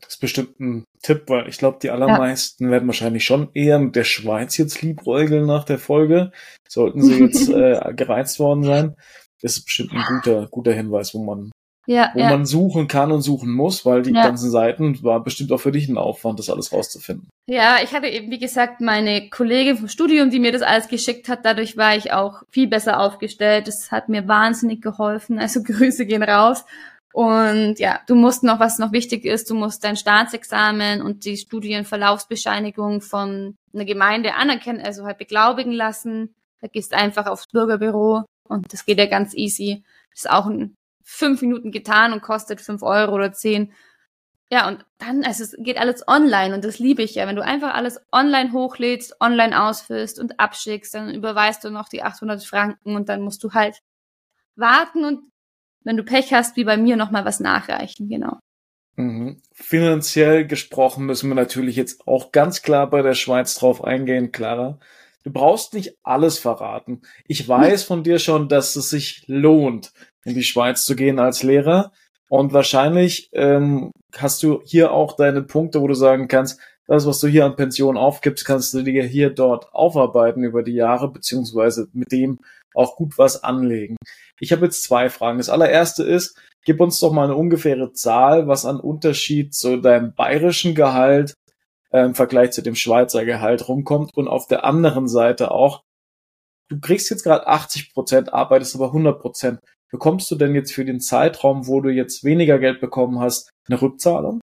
Das ist bestimmt ein Tipp, weil ich glaube, die allermeisten ja. werden wahrscheinlich schon eher mit der Schweiz jetzt liebräugeln nach der Folge. Sollten sie jetzt (laughs) äh, gereizt worden sein. Das ist bestimmt ein guter, guter Hinweis, wo man ja, wo ja. man suchen kann und suchen muss, weil die ja. ganzen Seiten war bestimmt auch für dich ein Aufwand, das alles rauszufinden. Ja, ich hatte eben, wie gesagt, meine Kollegin vom Studium, die mir das alles geschickt hat. Dadurch war ich auch viel besser aufgestellt. Das hat mir wahnsinnig geholfen. Also (laughs) Grüße gehen raus. Und ja, du musst noch, was noch wichtig ist, du musst dein Staatsexamen und die Studienverlaufsbescheinigung von einer Gemeinde anerkennen, also halt beglaubigen lassen. Da gehst einfach aufs Bürgerbüro und das geht ja ganz easy. Das ist auch ein fünf Minuten getan und kostet fünf Euro oder zehn. Ja, und dann, also es geht alles online und das liebe ich ja. Wenn du einfach alles online hochlädst, online ausfüllst und abschickst, dann überweist du noch die 800 Franken und dann musst du halt warten und wenn du Pech hast, wie bei mir, nochmal was nachreichen, genau. Mhm. Finanziell gesprochen müssen wir natürlich jetzt auch ganz klar bei der Schweiz drauf eingehen, Clara. Du brauchst nicht alles verraten. Ich weiß von dir schon, dass es sich lohnt, in die Schweiz zu gehen als Lehrer. Und wahrscheinlich ähm, hast du hier auch deine Punkte, wo du sagen kannst, das, was du hier an Pension aufgibst, kannst du dir hier dort aufarbeiten über die Jahre, beziehungsweise mit dem auch gut was anlegen. Ich habe jetzt zwei Fragen. Das allererste ist, gib uns doch mal eine ungefähre Zahl, was an Unterschied zu deinem bayerischen Gehalt äh, im Vergleich zu dem Schweizer Gehalt rumkommt und auf der anderen Seite auch, du kriegst jetzt gerade 80 Prozent, arbeitest aber 100 Prozent. Bekommst du denn jetzt für den Zeitraum, wo du jetzt weniger Geld bekommen hast, eine Rückzahlung?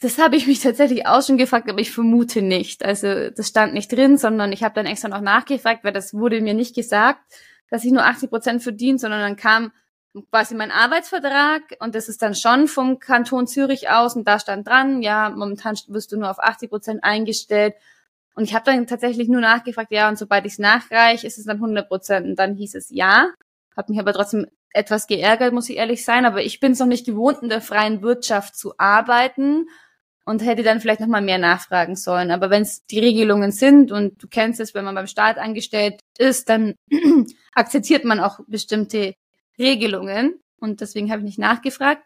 Das habe ich mich tatsächlich auch schon gefragt, aber ich vermute nicht. Also das stand nicht drin, sondern ich habe dann extra noch nachgefragt, weil das wurde mir nicht gesagt, dass ich nur 80 Prozent verdiene, sondern dann kam quasi mein Arbeitsvertrag und das ist dann schon vom Kanton Zürich aus und da stand dran, ja, momentan wirst du nur auf 80 Prozent eingestellt. Und ich habe dann tatsächlich nur nachgefragt, ja, und sobald ich es nachreiche, ist es dann 100 Prozent. Und dann hieß es ja. Habe mich aber trotzdem etwas geärgert, muss ich ehrlich sein. Aber ich bin es noch nicht gewohnt, in der freien Wirtschaft zu arbeiten und hätte dann vielleicht nochmal mehr nachfragen sollen. Aber wenn es die Regelungen sind und du kennst es, wenn man beim Staat angestellt ist, dann (clears throat) akzeptiert man auch bestimmte Regelungen und deswegen habe ich nicht nachgefragt.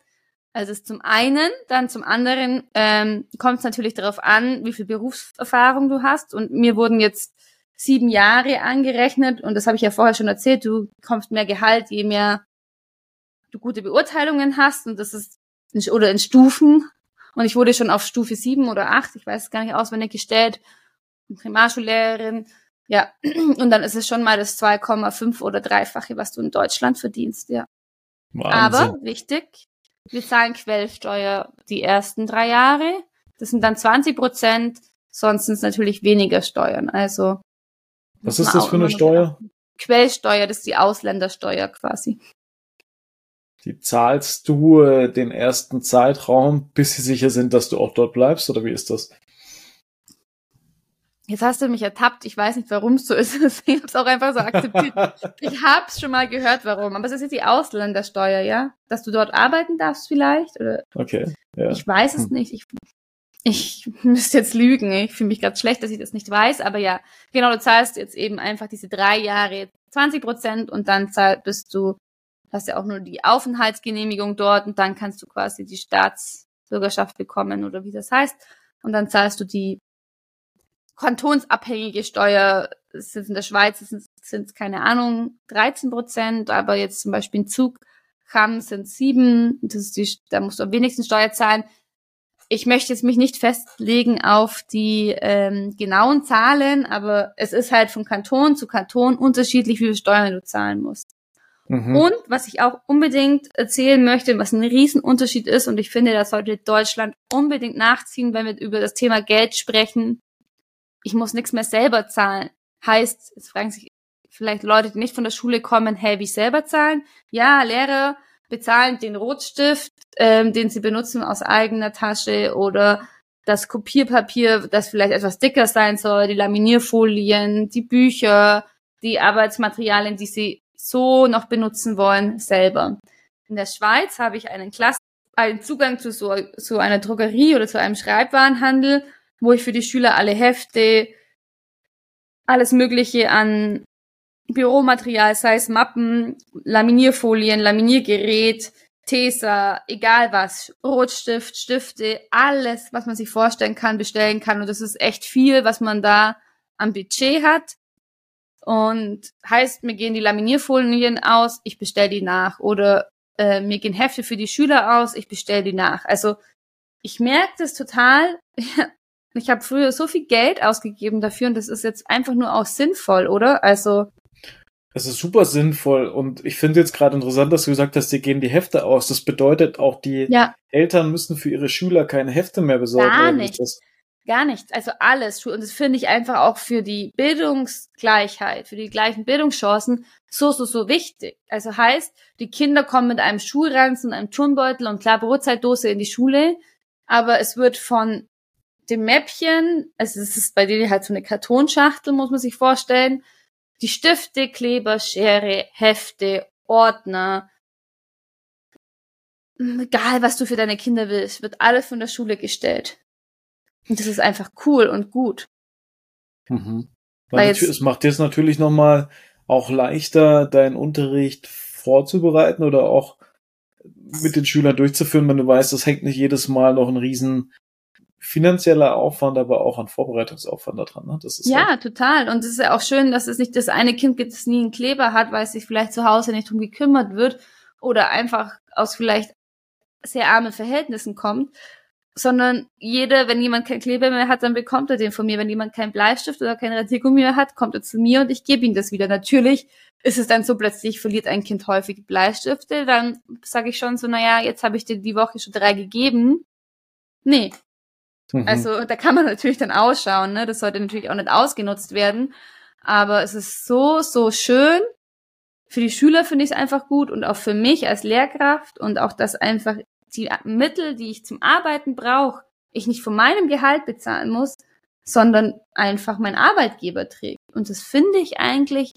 Also ist zum einen, dann zum anderen ähm, kommt es natürlich darauf an, wie viel Berufserfahrung du hast. Und mir wurden jetzt sieben Jahre angerechnet und das habe ich ja vorher schon erzählt. Du kommst mehr Gehalt, je mehr du gute Beurteilungen hast und das ist in, oder in Stufen. Und ich wurde schon auf Stufe sieben oder acht, ich weiß es gar nicht auswendig gestellt, Primarschullehrerin ja, (clears throat) und dann ist es schon mal das 2,5 oder dreifache, was du in Deutschland verdienst, ja. Wahnsinn. Aber wichtig, wir zahlen Quellsteuer die ersten drei Jahre. Das sind dann 20 Prozent, sonst sind es natürlich weniger Steuern. Also. Was ist das für eine Steuer? Quellsteuer, das ist die Ausländersteuer quasi. Die zahlst du äh, den ersten Zeitraum, bis sie sicher sind, dass du auch dort bleibst, oder wie ist das? Jetzt hast du mich ertappt. Ich weiß nicht, warum es so ist. (laughs) Ich habe es auch einfach so akzeptiert. (laughs) ich habe es schon mal gehört, warum. Aber es ist jetzt die Ausländersteuer, ja? Dass du dort arbeiten darfst vielleicht? Oder? Okay. Ja. Ich weiß es hm. nicht. Ich, ich (laughs) müsste jetzt lügen. Ich fühle mich gerade schlecht, dass ich das nicht weiß. Aber ja, genau, du zahlst jetzt eben einfach diese drei Jahre 20 Prozent und dann zahl, bist du, hast ja auch nur die Aufenthaltsgenehmigung dort und dann kannst du quasi die Staatsbürgerschaft bekommen oder wie das heißt. Und dann zahlst du die kantonsabhängige Steuer sind in der Schweiz sind es keine Ahnung 13 Prozent, aber jetzt zum Beispiel in Zug haben sind sieben, das ist die, da musst du am wenigsten Steuer zahlen. Ich möchte jetzt mich nicht festlegen auf die ähm, genauen Zahlen, aber es ist halt von Kanton zu Kanton unterschiedlich, wie viel Steuern du zahlen musst. Mhm. Und was ich auch unbedingt erzählen möchte, was ein Riesenunterschied ist, und ich finde, da sollte Deutschland unbedingt nachziehen, wenn wir über das Thema Geld sprechen, ich muss nichts mehr selber zahlen. Heißt, es fragen sich vielleicht Leute, die nicht von der Schule kommen, hey, wie ich selber zahlen? Ja, Lehrer bezahlen den Rotstift, ähm, den sie benutzen aus eigener Tasche oder das Kopierpapier, das vielleicht etwas dicker sein soll, die Laminierfolien, die Bücher, die Arbeitsmaterialien, die sie so noch benutzen wollen, selber. In der Schweiz habe ich einen Klasse, einen Zugang zu so, so einer Drogerie oder zu einem Schreibwarenhandel wo ich für die Schüler alle Hefte, alles Mögliche an Büromaterial, sei es Mappen, Laminierfolien, Laminiergerät, Tesa, egal was, Rotstift, Stifte, alles, was man sich vorstellen kann, bestellen kann. Und das ist echt viel, was man da am Budget hat. Und heißt, mir gehen die Laminierfolien aus, ich bestelle die nach. Oder äh, mir gehen Hefte für die Schüler aus, ich bestelle die nach. Also ich merke das total. (laughs) Ich habe früher so viel Geld ausgegeben dafür und das ist jetzt einfach nur auch sinnvoll, oder? Also. Es ist super sinnvoll und ich finde jetzt gerade interessant, dass du gesagt hast, die gehen die Hefte aus. Das bedeutet auch, die ja. Eltern müssen für ihre Schüler keine Hefte mehr besorgen. Gar nicht. Gar nichts. Also alles. Und das finde ich einfach auch für die Bildungsgleichheit, für die gleichen Bildungschancen so, so, so wichtig. Also heißt, die Kinder kommen mit einem Schulranzen, einem Turnbeutel und klar Brotzeitdose in die Schule, aber es wird von dem Mäppchen, also es ist bei denen halt so eine Kartonschachtel, muss man sich vorstellen, die Stifte, Kleber, Schere, Hefte, Ordner, egal was du für deine Kinder willst, wird alles von der Schule gestellt. Und das ist einfach cool und gut. Mhm. Weil Weil es macht dir es natürlich nochmal auch leichter, deinen Unterricht vorzubereiten oder auch mit den Schülern durchzuführen, wenn du weißt, das hängt nicht jedes Mal noch ein riesen finanzieller Aufwand, aber auch ein Vorbereitungsaufwand da dran. Ne? Das ist ja, halt total. Und es ist ja auch schön, dass es nicht das eine Kind gibt, das nie einen Kleber hat, weil es sich vielleicht zu Hause nicht drum gekümmert wird oder einfach aus vielleicht sehr armen Verhältnissen kommt, sondern jeder, wenn jemand kein Kleber mehr hat, dann bekommt er den von mir. Wenn jemand keinen Bleistift oder kein Radiergummi mehr hat, kommt er zu mir und ich gebe ihm das wieder. Natürlich ist es dann so, plötzlich verliert ein Kind häufig Bleistifte, dann sage ich schon so, naja, jetzt habe ich dir die Woche schon drei gegeben. Nee. Mhm. Also da kann man natürlich dann ausschauen, ne? Das sollte natürlich auch nicht ausgenutzt werden. Aber es ist so, so schön. Für die Schüler finde ich es einfach gut und auch für mich als Lehrkraft und auch, dass einfach die Mittel, die ich zum Arbeiten brauche, ich nicht von meinem Gehalt bezahlen muss, sondern einfach mein Arbeitgeber trägt. Und das finde ich eigentlich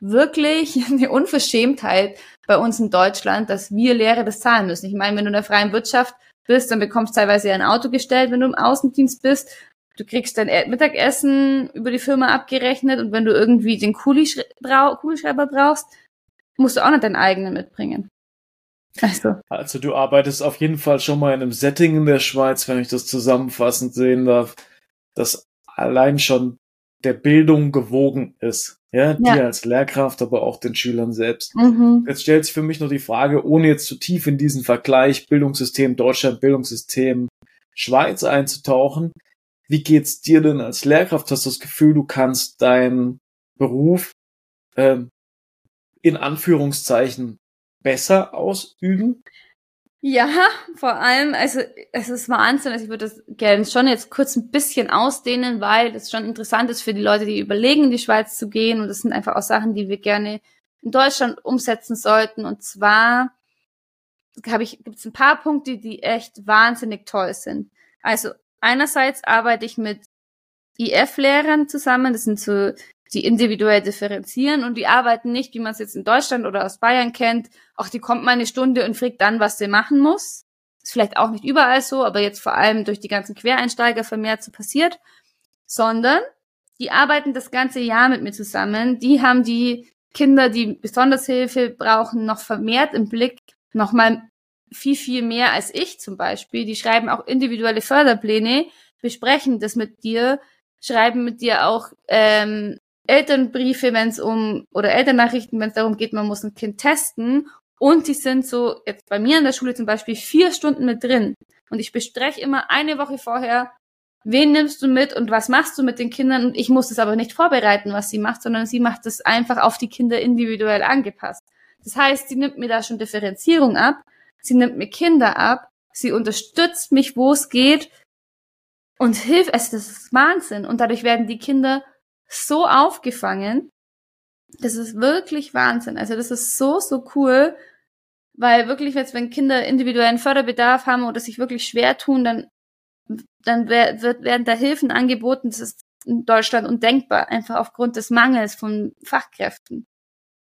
wirklich (laughs) eine Unverschämtheit bei uns in Deutschland, dass wir Lehrer das zahlen müssen. Ich meine, wenn du in der freien Wirtschaft bist, dann bekommst du teilweise ein Auto gestellt, wenn du im Außendienst bist. Du kriegst dein Mittagessen über die Firma abgerechnet und wenn du irgendwie den Kugelschreiber brauchst, musst du auch noch deinen eigenen mitbringen. Also. also du arbeitest auf jeden Fall schon mal in einem Setting in der Schweiz, wenn ich das zusammenfassend sehen darf, das allein schon der Bildung gewogen ist. Ja, ja. dir als Lehrkraft, aber auch den Schülern selbst. Mhm. Jetzt stellt sich für mich noch die Frage, ohne jetzt zu tief in diesen Vergleich Bildungssystem Deutschland, Bildungssystem Schweiz einzutauchen. Wie geht's dir denn als Lehrkraft? Hast du das Gefühl, du kannst deinen Beruf ähm, in Anführungszeichen besser ausüben? Ja, (laughs) vor allem, also es ist Wahnsinn. Also ich würde das gerne schon jetzt kurz ein bisschen ausdehnen, weil das schon interessant ist für die Leute, die überlegen, in die Schweiz zu gehen. Und das sind einfach auch Sachen, die wir gerne in Deutschland umsetzen sollten. Und zwar habe ich, gibt es ein paar Punkte, die echt wahnsinnig toll sind. Also einerseits arbeite ich mit IF-Lehrern zusammen. Das sind so die individuell differenzieren und die arbeiten nicht, wie man es jetzt in Deutschland oder aus Bayern kennt. Auch die kommt mal eine Stunde und fragt dann, was sie machen muss. Ist vielleicht auch nicht überall so, aber jetzt vor allem durch die ganzen Quereinsteiger vermehrt so passiert. Sondern die arbeiten das ganze Jahr mit mir zusammen. Die haben die Kinder, die besonders Hilfe brauchen, noch vermehrt im Blick, noch mal viel, viel mehr als ich zum Beispiel. Die schreiben auch individuelle Förderpläne, besprechen das mit dir, schreiben mit dir auch ähm, Elternbriefe, wenn es um, oder Elternnachrichten, wenn es darum geht, man muss ein Kind testen. Und die sind so, jetzt bei mir in der Schule zum Beispiel, vier Stunden mit drin. Und ich bespreche immer eine Woche vorher, wen nimmst du mit und was machst du mit den Kindern. Und ich muss es aber nicht vorbereiten, was sie macht, sondern sie macht es einfach auf die Kinder individuell angepasst. Das heißt, sie nimmt mir da schon Differenzierung ab, sie nimmt mir Kinder ab, sie unterstützt mich, wo es geht und hilft, also das ist Wahnsinn. Und dadurch werden die Kinder so aufgefangen. Das ist wirklich Wahnsinn. Also das ist so, so cool, weil wirklich jetzt, wenn Kinder individuellen Förderbedarf haben oder sich wirklich schwer tun, dann, dann wird, werden da Hilfen angeboten. Das ist in Deutschland undenkbar, einfach aufgrund des Mangels von Fachkräften.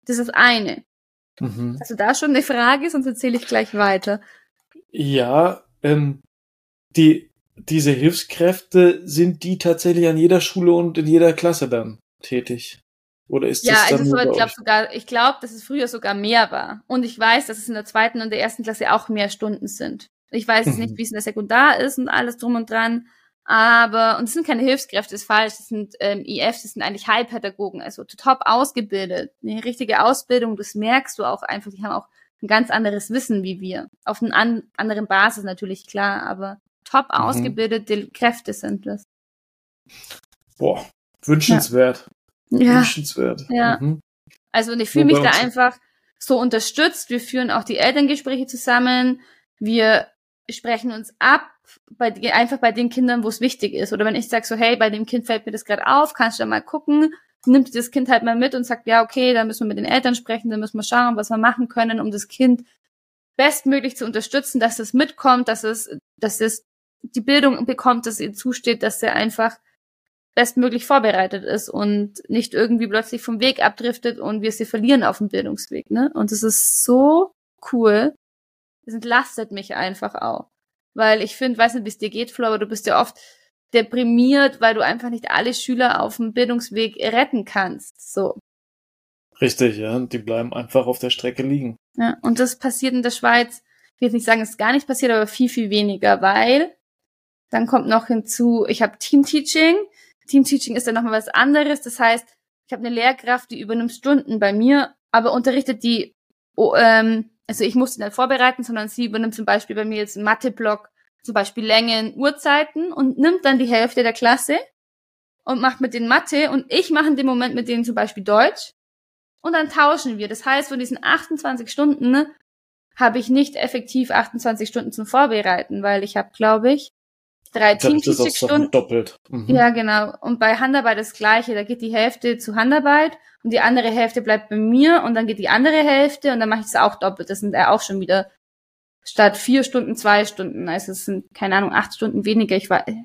Das ist eine. Mhm. Hast du da schon eine Frage, sonst erzähle ich gleich weiter. Ja, ähm, die, diese Hilfskräfte, sind die tatsächlich an jeder Schule und in jeder Klasse dann tätig? Oder ist ja, das dann also so, ich glaube sogar, ich glaube, dass es früher sogar mehr war. Und ich weiß, dass es in der zweiten und der ersten Klasse auch mehr Stunden sind. Ich weiß jetzt nicht, mhm. wie es in der Sekundar ist und alles drum und dran. Aber, und es sind keine Hilfskräfte, das ist falsch, das sind ähm, IFs, das sind eigentlich Heilpädagogen, also top ausgebildet, eine richtige Ausbildung, das merkst du auch einfach, die haben auch ein ganz anderes Wissen wie wir. Auf einer an anderen Basis natürlich, klar, aber top mhm. ausgebildete Kräfte sind das. Boah, wünschenswert. Ja. Wünschenswert. Ja. Mhm. Also und ich fühle mich da einfach so unterstützt. Wir führen auch die Elterngespräche zusammen. Wir sprechen uns ab, bei, einfach bei den Kindern, wo es wichtig ist. Oder wenn ich sage so, hey, bei dem Kind fällt mir das gerade auf, kannst du da mal gucken, nimmt das Kind halt mal mit und sagt, ja, okay, dann müssen wir mit den Eltern sprechen, dann müssen wir schauen, was wir machen können, um das Kind bestmöglich zu unterstützen, dass es mitkommt, dass es, dass es die Bildung bekommt, dass ihr zusteht, dass er einfach bestmöglich vorbereitet ist und nicht irgendwie plötzlich vom Weg abdriftet und wir sie verlieren auf dem Bildungsweg, ne? Und es ist so cool. Es entlastet mich einfach auch. Weil ich finde, weiß nicht, wie es dir geht, Flo, aber du bist ja oft deprimiert, weil du einfach nicht alle Schüler auf dem Bildungsweg retten kannst. So. Richtig, ja. Die bleiben einfach auf der Strecke liegen. Ja, und das passiert in der Schweiz, ich will jetzt nicht sagen, es ist gar nicht passiert, aber viel, viel weniger, weil dann kommt noch hinzu, ich habe Teamteaching. Teamteaching ist dann nochmal was anderes. Das heißt, ich habe eine Lehrkraft, die übernimmt Stunden bei mir, aber unterrichtet die, oh, ähm, also ich muss sie nicht vorbereiten, sondern sie übernimmt zum Beispiel bei mir jetzt einen Mathe-Block, zum Beispiel Längen, Uhrzeiten und nimmt dann die Hälfte der Klasse und macht mit denen Mathe und ich mache in dem Moment mit denen zum Beispiel Deutsch und dann tauschen wir. Das heißt, von diesen 28 Stunden habe ich nicht effektiv 28 Stunden zum Vorbereiten, weil ich habe, glaube ich, drei Teamteaching-Stunden. doppelt. Mhm. Ja, genau. Und bei Handarbeit das Gleiche. Da geht die Hälfte zu Handarbeit und die andere Hälfte bleibt bei mir und dann geht die andere Hälfte und dann mache ich es auch doppelt. Das sind ja auch schon wieder statt vier Stunden zwei Stunden. Also es sind, keine Ahnung, acht Stunden weniger. Ich war, (laughs) ich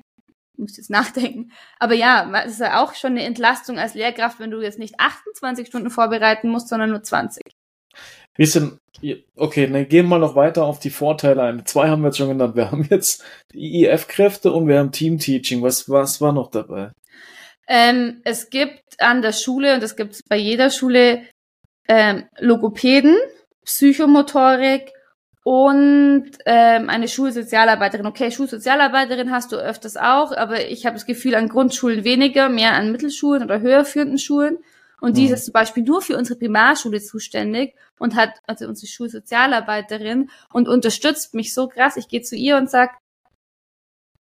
muss jetzt nachdenken. Aber ja, es ist ja auch schon eine Entlastung als Lehrkraft, wenn du jetzt nicht 28 Stunden vorbereiten musst, sondern nur 20. Wie ist denn, okay, dann gehen wir noch weiter auf die Vorteile ein. Zwei haben wir jetzt schon genannt. Wir (laughs) haben jetzt die IEF-Kräfte und wir haben Team-Teaching. Was, was war noch dabei? Ähm, es gibt an der Schule, und das gibt es bei jeder Schule, ähm, Logopäden, Psychomotorik und ähm, eine Schulsozialarbeiterin. Okay, Schulsozialarbeiterin hast du öfters auch, aber ich habe das Gefühl an Grundschulen weniger, mehr an Mittelschulen oder höherführenden Schulen. Und die mhm. ist zum Beispiel nur für unsere Primarschule zuständig und hat, also unsere Schulsozialarbeiterin, und unterstützt mich so krass. Ich gehe zu ihr und sag,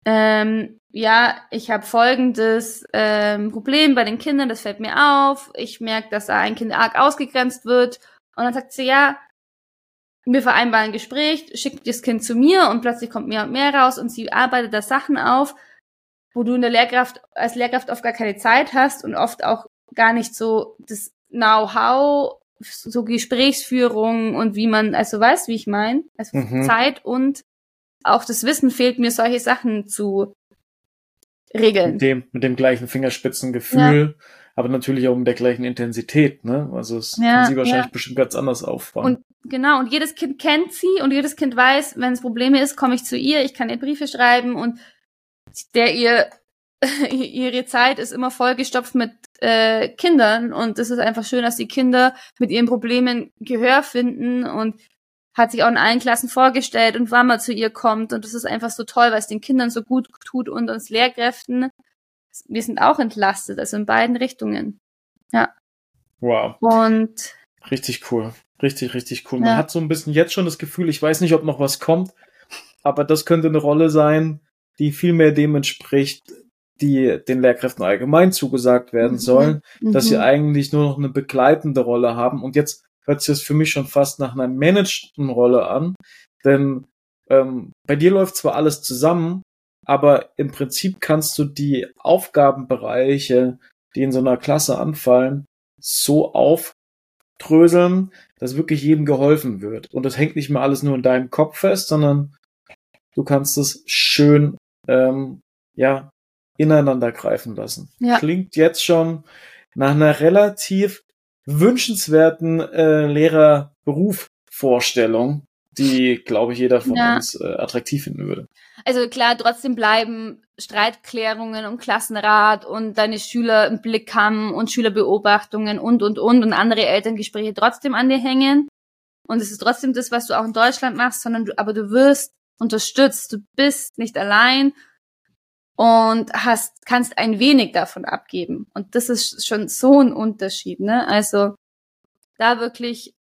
ähm, ja, ich habe folgendes ähm, Problem bei den Kindern, das fällt mir auf. Ich merke, dass da ein Kind arg ausgegrenzt wird. Und dann sagt sie, ja, wir vereinbaren ein Gespräch, schickt das Kind zu mir und plötzlich kommt mehr und mehr raus und sie arbeitet da Sachen auf, wo du in der Lehrkraft, als Lehrkraft oft gar keine Zeit hast und oft auch gar nicht so das Know-how, so Gesprächsführung und wie man, also weißt, wie ich meine, also mhm. Zeit und auch das Wissen fehlt mir, solche Sachen zu regeln. Mit dem, mit dem gleichen Fingerspitzengefühl. Ja aber natürlich auch mit der gleichen Intensität, ne? Also es ja, kann sie wahrscheinlich ja. bestimmt ganz anders aufbauen. Und genau, und jedes Kind kennt sie und jedes Kind weiß, wenn es Probleme ist, komme ich zu ihr, ich kann ihr Briefe schreiben und der ihr (laughs) ihre Zeit ist immer vollgestopft mit äh, Kindern und es ist einfach schön, dass die Kinder mit ihren Problemen Gehör finden und hat sich auch in allen Klassen vorgestellt und wann man zu ihr kommt und das ist einfach so toll, weil es den Kindern so gut tut und uns Lehrkräften wir sind auch entlastet, also in beiden Richtungen. Ja. Wow. Und richtig cool. Richtig, richtig cool. Man hat so ein bisschen jetzt schon das Gefühl, ich weiß nicht, ob noch was kommt, aber das könnte eine Rolle sein, die viel mehr dem entspricht, die den Lehrkräften allgemein zugesagt werden mhm. sollen, mhm. dass sie mhm. eigentlich nur noch eine begleitende Rolle haben. Und jetzt hört sich das für mich schon fast nach einer managten Rolle an, denn ähm, bei dir läuft zwar alles zusammen, aber im Prinzip kannst du die Aufgabenbereiche, die in so einer Klasse anfallen, so aufdröseln, dass wirklich jedem geholfen wird. Und das hängt nicht mehr alles nur in deinem Kopf fest, sondern du kannst es schön, ähm, ja, ineinander greifen lassen. Ja. Klingt jetzt schon nach einer relativ wünschenswerten äh, Lehrerberufvorstellung, die, glaube ich, jeder von ja. uns äh, attraktiv finden würde. Also klar, trotzdem bleiben Streitklärungen und Klassenrat und deine Schüler im Blick haben und Schülerbeobachtungen und, und, und und andere Elterngespräche trotzdem an dir hängen. Und es ist trotzdem das, was du auch in Deutschland machst, sondern du, aber du wirst unterstützt. Du bist nicht allein und hast, kannst ein wenig davon abgeben. Und das ist schon so ein Unterschied, ne? Also, da wirklich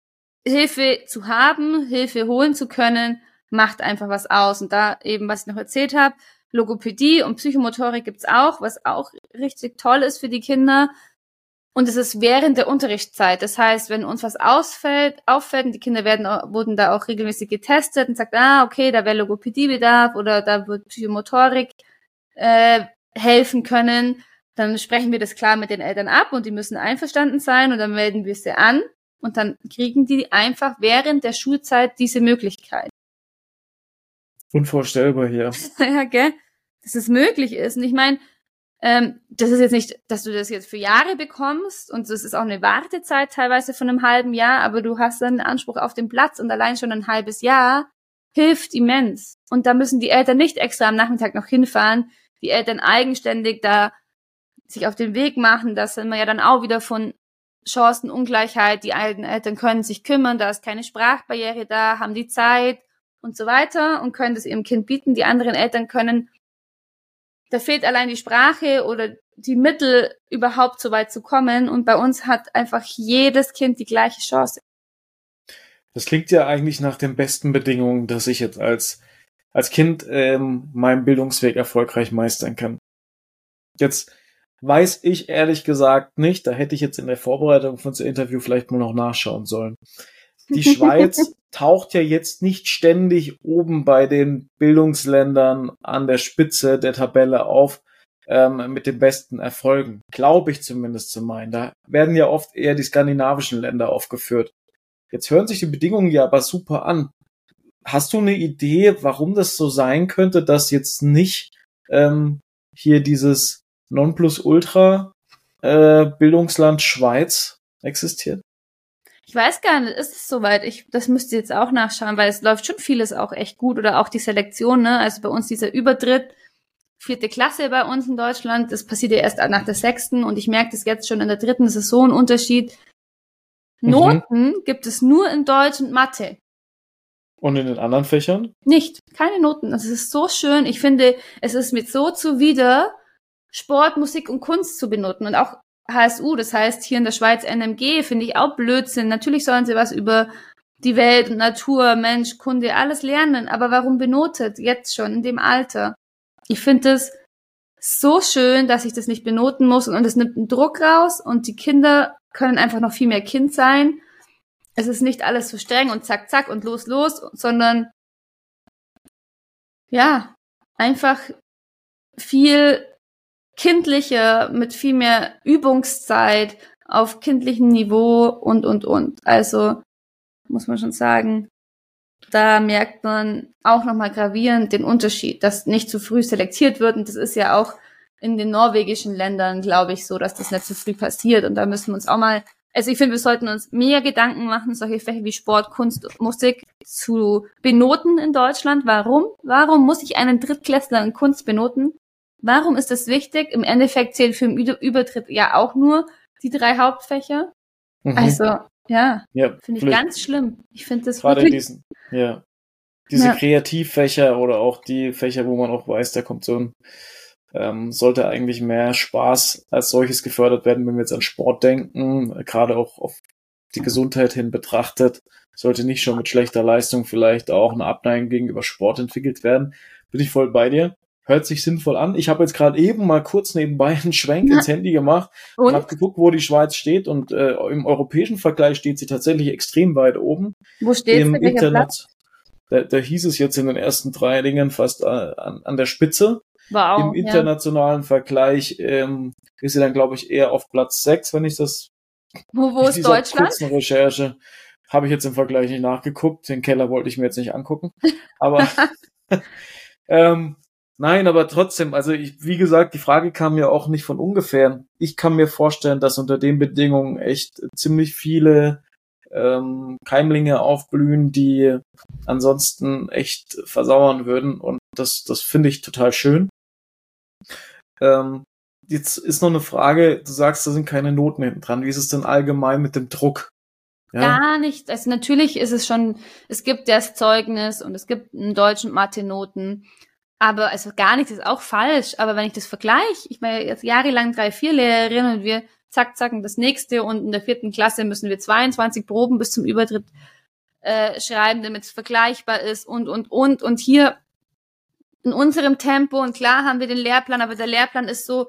Hilfe zu haben, Hilfe holen zu können, macht einfach was aus. Und da eben, was ich noch erzählt habe, Logopädie und Psychomotorik gibt's auch, was auch richtig toll ist für die Kinder. Und es ist während der Unterrichtszeit. Das heißt, wenn uns was ausfällt, auffällt, und die Kinder werden, wurden da auch regelmäßig getestet und sagt, ah, okay, da wäre Logopädiebedarf oder da wird Psychomotorik äh, helfen können, dann sprechen wir das klar mit den Eltern ab und die müssen einverstanden sein und dann melden wir sie an und dann kriegen die einfach während der Schulzeit diese Möglichkeit. Unvorstellbar hier. (laughs) ja, gell? Dass es möglich ist. Und ich meine, ähm, das ist jetzt nicht, dass du das jetzt für Jahre bekommst und das ist auch eine Wartezeit teilweise von einem halben Jahr, aber du hast dann einen Anspruch auf den Platz und allein schon ein halbes Jahr hilft immens. Und da müssen die Eltern nicht extra am Nachmittag noch hinfahren, die Eltern eigenständig da sich auf den Weg machen, das sind wir ja dann auch wieder von Chancenungleichheit, die alten Eltern können sich kümmern, da ist keine Sprachbarriere da, haben die Zeit und so weiter und können das ihrem Kind bieten. Die anderen Eltern können da fehlt allein die Sprache oder die Mittel, überhaupt so weit zu kommen. Und bei uns hat einfach jedes Kind die gleiche Chance. Das klingt ja eigentlich nach den besten Bedingungen, dass ich jetzt als, als Kind ähm, meinen Bildungsweg erfolgreich meistern kann. Jetzt weiß ich ehrlich gesagt nicht, da hätte ich jetzt in der Vorbereitung von dem Interview vielleicht mal noch nachschauen sollen. Die (laughs) Schweiz taucht ja jetzt nicht ständig oben bei den Bildungsländern an der Spitze der Tabelle auf ähm, mit den besten Erfolgen. Glaube ich zumindest zu meinen. Da werden ja oft eher die skandinavischen Länder aufgeführt. Jetzt hören sich die Bedingungen ja aber super an. Hast du eine Idee, warum das so sein könnte, dass jetzt nicht ähm, hier dieses Nonplusultra äh, Bildungsland Schweiz existiert? Ich weiß gar nicht, ist es soweit? Ich, das müsste jetzt auch nachschauen, weil es läuft schon vieles auch echt gut oder auch die Selektion, ne? Also bei uns dieser Übertritt, vierte Klasse bei uns in Deutschland, das passiert ja erst nach der sechsten und ich merke das jetzt schon in der dritten, das ist so ein Unterschied. Mhm. Noten mhm. gibt es nur in Deutsch und Mathe. Und in den anderen Fächern? Nicht, keine Noten. Das ist so schön. Ich finde, es ist mir so zuwider, Sport, Musik und Kunst zu benoten und auch HSU, das heißt hier in der Schweiz NMG, finde ich auch Blödsinn. Natürlich sollen sie was über die Welt Natur, Mensch, Kunde, alles lernen, aber warum benotet jetzt schon in dem Alter? Ich finde es so schön, dass ich das nicht benoten muss und es nimmt einen Druck raus und die Kinder können einfach noch viel mehr Kind sein. Es ist nicht alles so streng und zack, zack und los, los, sondern ja, einfach viel kindlicher, mit viel mehr Übungszeit auf kindlichem Niveau und, und, und. Also muss man schon sagen, da merkt man auch nochmal gravierend den Unterschied, dass nicht zu früh selektiert wird. Und das ist ja auch in den norwegischen Ländern, glaube ich, so, dass das nicht zu früh passiert. Und da müssen wir uns auch mal, also ich finde, wir sollten uns mehr Gedanken machen, solche Fächer wie Sport, Kunst, Musik zu benoten in Deutschland. Warum? Warum muss ich einen Drittklässler in Kunst benoten? Warum ist das wichtig? Im Endeffekt zählt für den Übertritt ja auch nur die drei Hauptfächer. Mhm. Also, ja, ja finde ich ganz schlimm. Ich finde das Gerade wirklich... diesen, ja. Diese ja. Kreativfächer oder auch die Fächer, wo man auch weiß, da kommt so ein, ähm, sollte eigentlich mehr Spaß als solches gefördert werden, wenn wir jetzt an Sport denken, gerade auch auf die Gesundheit hin betrachtet, sollte nicht schon mit schlechter Leistung vielleicht auch eine Abneigung gegenüber Sport entwickelt werden. Bin ich voll bei dir hört sich sinnvoll an. Ich habe jetzt gerade eben mal kurz nebenbei einen Schwenk ja. ins Handy gemacht und, und habe geguckt, wo die Schweiz steht und äh, im europäischen Vergleich steht sie tatsächlich extrem weit oben. Wo steht im Internet? Da, da hieß es jetzt in den ersten drei Dingen fast äh, an, an der Spitze. Wow, Im internationalen ja. Vergleich ähm, ist sie dann, glaube ich, eher auf Platz sechs, wenn ich das. Wo, wo ist Deutschland? Kurzen Recherche habe ich jetzt im Vergleich nicht nachgeguckt. Den Keller wollte ich mir jetzt nicht angucken. Aber (laughs) ähm, Nein, aber trotzdem, also ich, wie gesagt, die Frage kam ja auch nicht von ungefähr. Ich kann mir vorstellen, dass unter den Bedingungen echt ziemlich viele ähm, Keimlinge aufblühen, die ansonsten echt versauern würden. Und das, das finde ich total schön. Ähm, jetzt ist noch eine Frage, du sagst, da sind keine Noten hinten dran. Wie ist es denn allgemein mit dem Druck? Ja. Gar nicht. Also natürlich ist es schon, es gibt das Zeugnis und es gibt einen deutschen Mathe-Noten. Aber also gar nichts ist auch falsch. Aber wenn ich das vergleiche, ich war jetzt jahrelang drei, vier Lehrerinnen und wir zack, zack, das nächste und in der vierten Klasse müssen wir 22 Proben bis zum Übertritt äh, schreiben, damit es vergleichbar ist und, und, und. Und hier in unserem Tempo und klar haben wir den Lehrplan, aber der Lehrplan ist so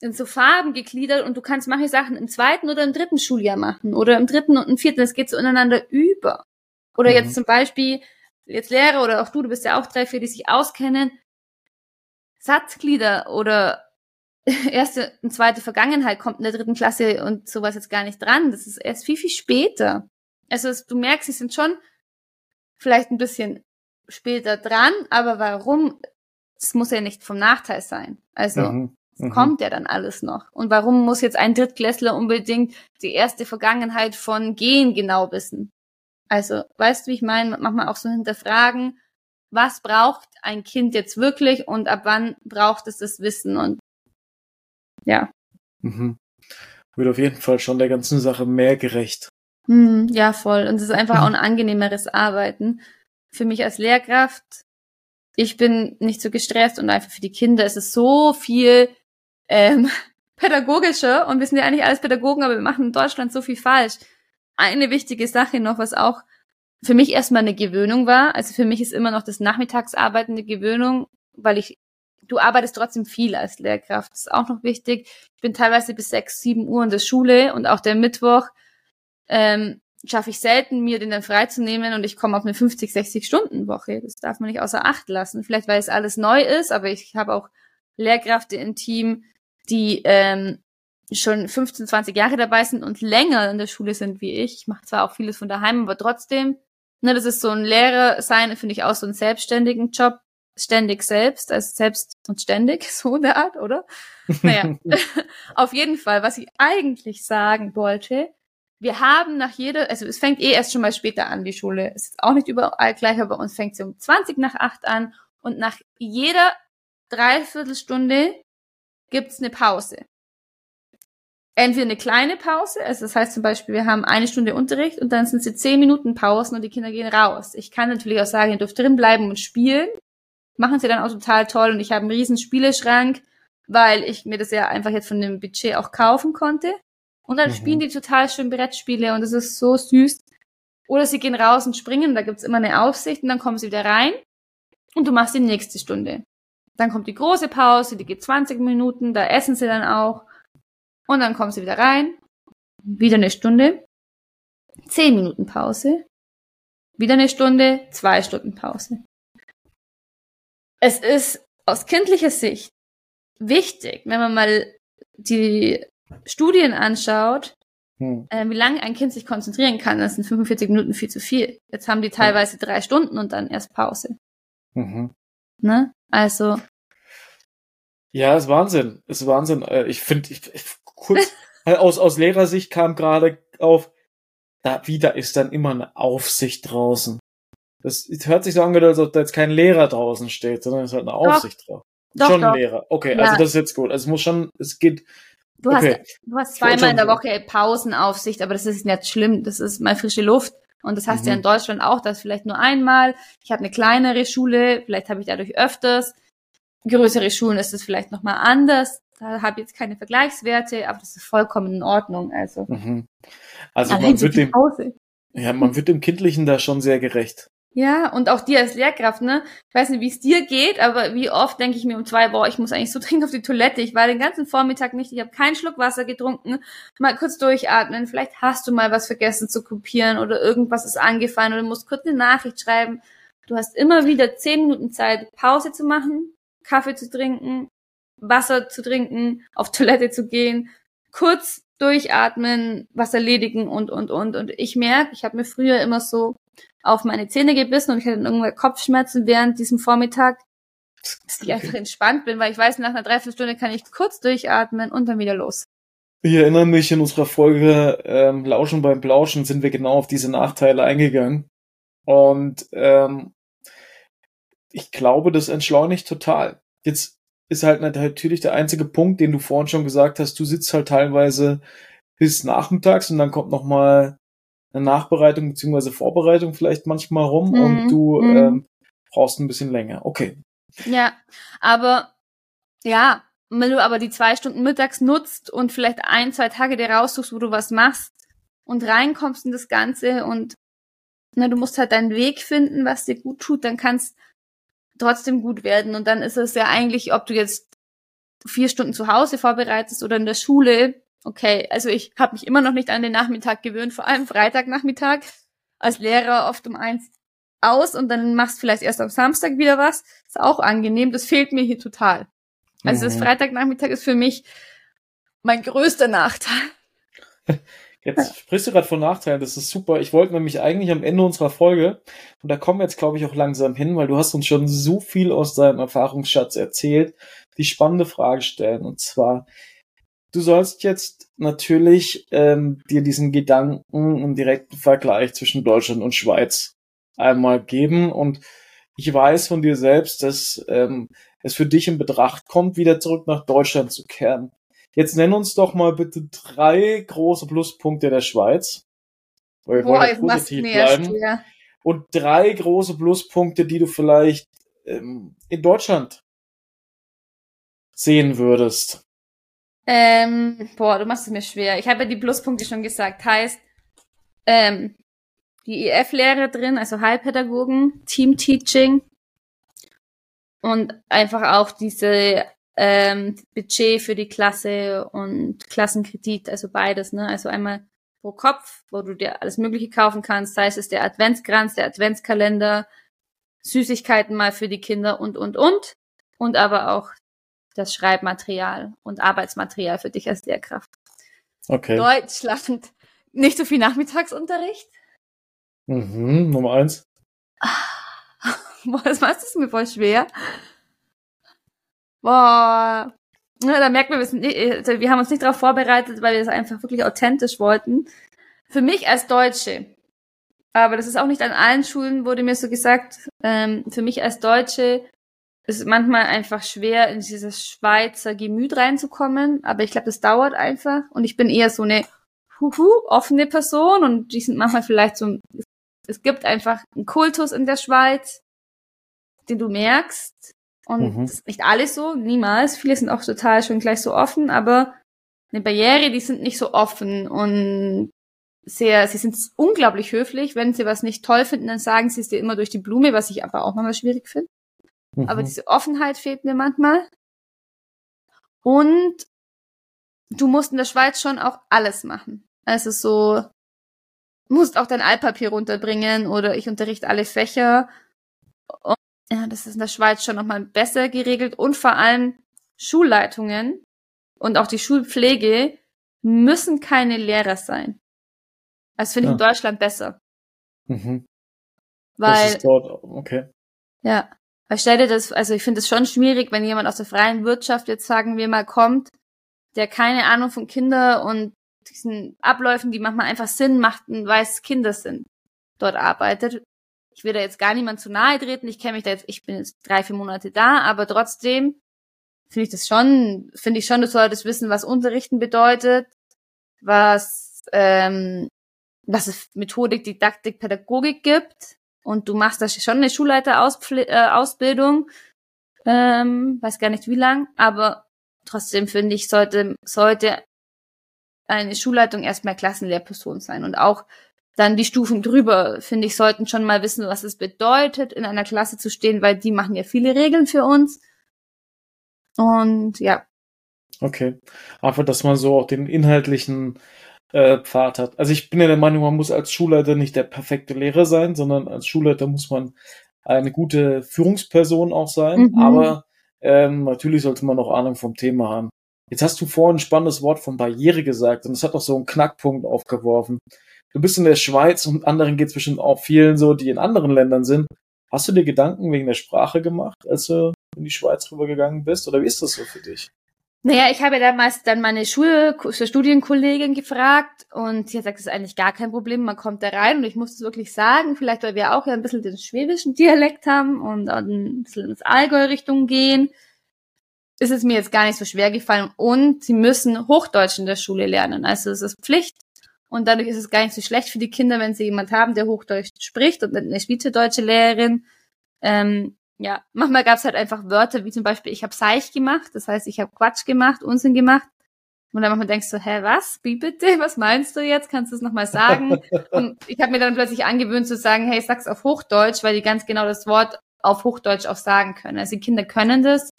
in so Farben gegliedert und du kannst manche Sachen im zweiten oder im dritten Schuljahr machen oder im dritten und im vierten. Das geht so ineinander über. Oder mhm. jetzt zum Beispiel, jetzt Lehrer oder auch du, du bist ja auch drei, vier, die sich auskennen, Satzglieder oder (laughs) erste und zweite Vergangenheit kommt in der dritten Klasse und sowas jetzt gar nicht dran. Das ist erst viel, viel später. Also du merkst, sie sind schon vielleicht ein bisschen später dran, aber warum? Das muss ja nicht vom Nachteil sein. Also mhm. Mhm. kommt ja dann alles noch. Und warum muss jetzt ein Drittklässler unbedingt die erste Vergangenheit von Gehen genau wissen? Also, weißt du, wie ich meine? Manchmal auch so hinterfragen, was braucht ein Kind jetzt wirklich und ab wann braucht es das Wissen und ja. Mhm. Wird auf jeden Fall schon der ganzen Sache mehr gerecht. Mhm, ja, voll. Und es ist einfach auch (laughs) ein angenehmeres Arbeiten. Für mich als Lehrkraft, ich bin nicht so gestresst und einfach für die Kinder ist es so viel ähm, (laughs) pädagogischer und wir sind ja eigentlich alles Pädagogen, aber wir machen in Deutschland so viel falsch. Eine wichtige Sache noch, was auch für mich erstmal eine Gewöhnung war. Also für mich ist immer noch das Nachmittagsarbeiten eine Gewöhnung, weil ich, du arbeitest trotzdem viel als Lehrkraft. Das ist auch noch wichtig. Ich bin teilweise bis sechs, sieben Uhr in der Schule und auch der Mittwoch ähm, schaffe ich selten, mir den dann freizunehmen und ich komme auf eine 50, 60 Stunden Woche. Das darf man nicht außer Acht lassen. Vielleicht, weil es alles neu ist, aber ich habe auch Lehrkräfte im Team, die ähm, schon 15, 20 Jahre dabei sind und länger in der Schule sind wie ich. Ich mache zwar auch vieles von daheim, aber trotzdem, ne, das ist so ein Lehrer sein, finde ich auch so einen selbstständigen Job, ständig selbst, also selbst und ständig, (laughs) so der Art, oder? Naja, (laughs) (laughs) auf jeden Fall, was ich eigentlich sagen wollte, wir haben nach jeder, also es fängt eh erst schon mal später an, die Schule. Es ist auch nicht überall gleich, aber bei uns fängt sie um 20 nach 8 an und nach jeder Dreiviertelstunde gibt's eine Pause. Entweder eine kleine Pause, also das heißt zum Beispiel, wir haben eine Stunde Unterricht und dann sind sie zehn Minuten Pausen und die Kinder gehen raus. Ich kann natürlich auch sagen, ihr dürft drin bleiben und spielen. Machen sie dann auch total toll und ich habe einen riesen Spieleschrank, weil ich mir das ja einfach jetzt von dem Budget auch kaufen konnte. Und dann mhm. spielen die total schön Brettspiele und es ist so süß. Oder sie gehen raus und springen, da gibt's immer eine Aufsicht und dann kommen sie wieder rein und du machst die nächste Stunde. Dann kommt die große Pause, die geht 20 Minuten, da essen sie dann auch. Und dann kommen sie wieder rein, wieder eine Stunde, 10 Minuten Pause, wieder eine Stunde, zwei Stunden Pause. Es ist aus kindlicher Sicht wichtig, wenn man mal die Studien anschaut, hm. äh, wie lange ein Kind sich konzentrieren kann, das sind 45 Minuten viel zu viel. Jetzt haben die teilweise drei Stunden und dann erst Pause. Mhm. Ne? Also. Ja, ist Wahnsinn. Ist Wahnsinn. Äh, ich finde, ich, kurz, (laughs) aus, aus Lehrersicht kam gerade auf, da wieder ist dann immer eine Aufsicht draußen. Das hört sich so an, als ob da jetzt kein Lehrer draußen steht, sondern es ist halt eine Aufsicht drauf. Doch, schon ein Lehrer. Okay, ja. also das ist jetzt gut. Also es muss schon, es geht, Du okay. hast, du hast zweimal in der Woche Pausenaufsicht, aber das ist nicht schlimm. Das ist mal frische Luft. Und das hast mhm. du ja in Deutschland auch, das vielleicht nur einmal. Ich habe eine kleinere Schule, vielleicht habe ich dadurch öfters. Größere Schulen ist es vielleicht nochmal anders. Da habe ich jetzt keine Vergleichswerte, aber das ist vollkommen in Ordnung. Also, mhm. also man wird dem, ja, man wird dem Kindlichen da schon sehr gerecht. Ja, und auch dir als Lehrkraft, ne? Ich weiß nicht, wie es dir geht, aber wie oft denke ich mir um zwei, boah, ich muss eigentlich so (laughs) dringend auf die Toilette. Ich war den ganzen Vormittag nicht, ich habe keinen Schluck Wasser getrunken. Mal kurz durchatmen, vielleicht hast du mal was vergessen zu kopieren oder irgendwas ist angefallen oder musst kurz eine Nachricht schreiben. Du hast immer wieder zehn Minuten Zeit, Pause zu machen, Kaffee zu trinken, Wasser zu trinken, auf Toilette zu gehen, kurz durchatmen, was erledigen und, und, und. Und ich merke, ich habe mir früher immer so auf meine Zähne gebissen und ich hatte irgendwann Kopfschmerzen während diesem Vormittag, dass ich einfach entspannt bin, weil ich weiß, nach einer Dreiviertelstunde kann ich kurz durchatmen und dann wieder los. Ich erinnere mich, in unserer Folge ähm, Lauschen beim Plauschen sind wir genau auf diese Nachteile eingegangen. Und ähm, ich glaube, das entschleunigt total. Jetzt ist halt natürlich der einzige Punkt, den du vorhin schon gesagt hast, du sitzt halt teilweise bis nachmittags und dann kommt noch mal eine Nachbereitung beziehungsweise Vorbereitung vielleicht manchmal rum mhm. und du mhm. ähm, brauchst ein bisschen länger. Okay. Ja, aber ja, wenn du aber die zwei Stunden mittags nutzt und vielleicht ein, zwei Tage dir raussuchst, wo du was machst und reinkommst in das Ganze und na, du musst halt deinen Weg finden, was dir gut tut, dann kannst trotzdem gut werden. Und dann ist es ja eigentlich, ob du jetzt vier Stunden zu Hause vorbereitest oder in der Schule, okay, also ich habe mich immer noch nicht an den Nachmittag gewöhnt, vor allem Freitagnachmittag als Lehrer oft um eins aus und dann machst vielleicht erst am Samstag wieder was. Ist auch angenehm. Das fehlt mir hier total. Also mhm. das Freitagnachmittag ist für mich mein größter Nachteil. (laughs) Jetzt sprichst du gerade von Nachteilen, das ist super. Ich wollte nämlich eigentlich am Ende unserer Folge, und da kommen wir jetzt, glaube ich, auch langsam hin, weil du hast uns schon so viel aus deinem Erfahrungsschatz erzählt, die spannende Frage stellen. Und zwar, du sollst jetzt natürlich ähm, dir diesen Gedanken im direkten Vergleich zwischen Deutschland und Schweiz einmal geben. Und ich weiß von dir selbst, dass ähm, es für dich in Betracht kommt, wieder zurück nach Deutschland zu kehren. Jetzt nenn uns doch mal bitte drei große Pluspunkte der Schweiz. Weil wir Boah, wollen positiv bleiben. Und drei große Pluspunkte, die du vielleicht ähm, in Deutschland sehen würdest. Ähm, boah, du machst es mir schwer. Ich habe ja die Pluspunkte schon gesagt. Heißt, ähm, die EF-Lehre drin, also Heilpädagogen, Team-Teaching und einfach auch diese ähm, Budget für die Klasse und Klassenkredit, also beides, ne? Also einmal pro Kopf, wo du dir alles Mögliche kaufen kannst, sei es der Adventskranz, der Adventskalender, Süßigkeiten mal für die Kinder und, und, und. Und aber auch das Schreibmaterial und Arbeitsmaterial für dich als Lehrkraft. Okay. Deutschland. Nicht so viel Nachmittagsunterricht. Mhm, Nummer eins. (laughs) Boah, das machst du mir voll schwer. Boah. Ja, da merkt man, wir, nicht, also wir haben uns nicht darauf vorbereitet, weil wir das einfach wirklich authentisch wollten. Für mich als Deutsche, aber das ist auch nicht an allen Schulen, wurde mir so gesagt, ähm, für mich als Deutsche ist es manchmal einfach schwer, in dieses Schweizer Gemüt reinzukommen, aber ich glaube, das dauert einfach und ich bin eher so eine huhu, offene Person und die sind manchmal vielleicht so, es gibt einfach einen Kultus in der Schweiz, den du merkst, und mhm. ist nicht alles so, niemals. Viele sind auch total schon gleich so offen, aber eine Barriere, die sind nicht so offen und sehr, sie sind unglaublich höflich. Wenn sie was nicht toll finden, dann sagen sie es dir immer durch die Blume, was ich aber auch manchmal schwierig finde. Mhm. Aber diese Offenheit fehlt mir manchmal. Und du musst in der Schweiz schon auch alles machen. Also so, musst auch dein Altpapier runterbringen oder ich unterrichte alle Fächer. Und ja, das ist in der Schweiz schon nochmal besser geregelt und vor allem Schulleitungen und auch die Schulpflege müssen keine Lehrer sein. Das finde ich ja. in Deutschland besser. Mhm. Weil. Das ist dort, okay. Ja. Weil stell dir das, also ich finde es schon schwierig, wenn jemand aus der freien Wirtschaft jetzt sagen wir mal kommt, der keine Ahnung von Kinder und diesen Abläufen, die manchmal einfach Sinn machten, weil es Kinder sind, dort arbeitet ich will da jetzt gar niemand zu nahe treten, ich kenne mich da jetzt, ich bin jetzt drei, vier Monate da, aber trotzdem finde ich das schon, finde ich schon, du solltest wissen, was Unterrichten bedeutet, was, ähm, was es Methodik, Didaktik, Pädagogik gibt. Und du machst da schon eine Schulleiterausbildung, äh, ähm, weiß gar nicht wie lang, aber trotzdem finde ich, sollte, sollte eine Schulleitung erstmal Klassenlehrperson sein und auch dann die Stufen drüber, finde ich, sollten schon mal wissen, was es bedeutet, in einer Klasse zu stehen, weil die machen ja viele Regeln für uns. Und ja. Okay. Einfach, dass man so auch den inhaltlichen äh, Pfad hat. Also ich bin ja der Meinung, man muss als Schulleiter nicht der perfekte Lehrer sein, sondern als Schulleiter muss man eine gute Führungsperson auch sein. Mhm. Aber ähm, natürlich sollte man auch Ahnung vom Thema haben. Jetzt hast du vorhin ein spannendes Wort von Barriere gesagt und es hat auch so einen Knackpunkt aufgeworfen du bist in der Schweiz und anderen geht es bestimmt auch vielen so, die in anderen Ländern sind. Hast du dir Gedanken wegen der Sprache gemacht, als du in die Schweiz rübergegangen bist? Oder wie ist das so für dich? Naja, ich habe ja damals dann meine Schul Studienkollegin gefragt und sie hat gesagt, das ist eigentlich gar kein Problem, man kommt da rein und ich muss es wirklich sagen, vielleicht weil wir auch ja ein bisschen den schwäbischen Dialekt haben und ein bisschen ins Allgäu-Richtung gehen, ist es mir jetzt gar nicht so schwer gefallen und sie müssen Hochdeutsch in der Schule lernen. Also es ist Pflicht, und dadurch ist es gar nicht so schlecht für die Kinder, wenn sie jemand haben, der Hochdeutsch spricht und eine schweizerdeutsche Lehrerin. Ähm, ja, manchmal gab es halt einfach Wörter, wie zum Beispiel, ich habe Seich gemacht, das heißt, ich habe Quatsch gemacht, Unsinn gemacht. Und dann manchmal denkst du, hä, was? Wie bitte? (laughs) Was meinst du jetzt? Kannst du es nochmal sagen? (laughs) und ich habe mir dann plötzlich angewöhnt zu sagen, hey, sag's auf Hochdeutsch, weil die ganz genau das Wort auf Hochdeutsch auch sagen können. Also die Kinder können das.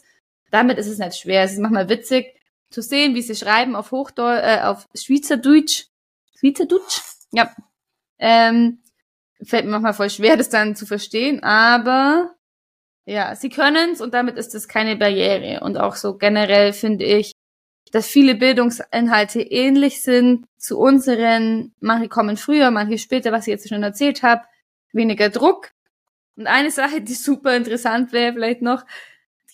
damit ist es nicht schwer. Es ist manchmal witzig zu sehen, wie sie schreiben auf Hochdeutsch, äh, auf Schweizerdeutsch. Schweizerdeutsch? Ja. Ähm, fällt mir manchmal voll schwer, das dann zu verstehen, aber ja, sie können's und damit ist es keine Barriere. Und auch so generell finde ich, dass viele Bildungsinhalte ähnlich sind zu unseren. Manche kommen früher, manche später, was ich jetzt schon erzählt habe. Weniger Druck. Und eine Sache, die super interessant wäre, vielleicht noch,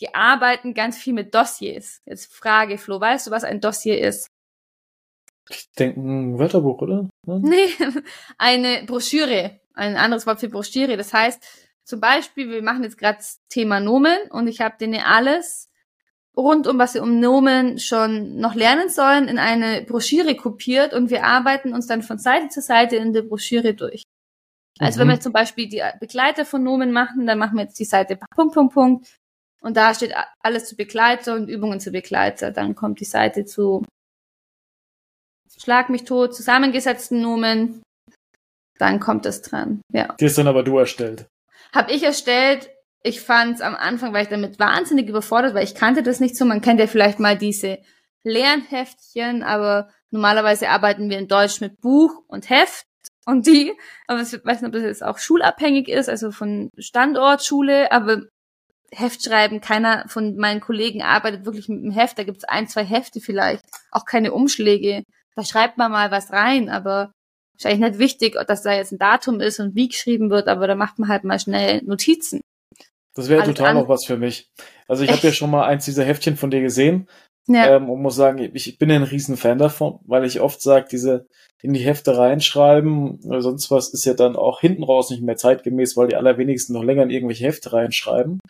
die arbeiten ganz viel mit Dossiers. Jetzt Frage, Flo, weißt du, was ein Dossier ist? Ich denke ein Wörterbuch, oder? (laughs) Nee, eine Broschüre. Ein anderes Wort für Broschüre. Das heißt, zum Beispiel, wir machen jetzt gerade Thema Nomen und ich habe denen alles rund um was sie um Nomen schon noch lernen sollen, in eine Broschüre kopiert und wir arbeiten uns dann von Seite zu Seite in der Broschüre durch. Also mhm. wenn wir zum Beispiel die Begleiter von Nomen machen, dann machen wir jetzt die Seite Punkt, Punkt, Punkt. Und da steht alles zu Begleiter und Übungen zu Begleiter. Dann kommt die Seite zu Schlag mich tot, zusammengesetzten Nomen. Dann kommt es dran. Ja. Die ist dann aber du erstellt. Hab ich erstellt. Ich fand es am Anfang, war ich damit wahnsinnig überfordert, weil ich kannte das nicht so. Man kennt ja vielleicht mal diese Lernheftchen, aber normalerweise arbeiten wir in Deutsch mit Buch und Heft und die, aber ich weiß nicht, ob das jetzt auch schulabhängig ist, also von Standort Schule, aber Heftschreiben, keiner von meinen Kollegen arbeitet wirklich mit einem Heft, da gibt's ein, zwei Hefte vielleicht, auch keine Umschläge. Da schreibt man mal was rein, aber wahrscheinlich nicht wichtig, dass da jetzt ein Datum ist und wie geschrieben wird, aber da macht man halt mal schnell Notizen. Das wäre total noch was für mich. Also ich habe ja schon mal eins dieser Heftchen von dir gesehen ja. ähm, und muss sagen, ich bin ja ein riesen Fan davon, weil ich oft sage, diese in die Hefte reinschreiben oder sonst was ist ja dann auch hinten raus nicht mehr zeitgemäß, weil die allerwenigsten noch länger in irgendwelche Hefte reinschreiben.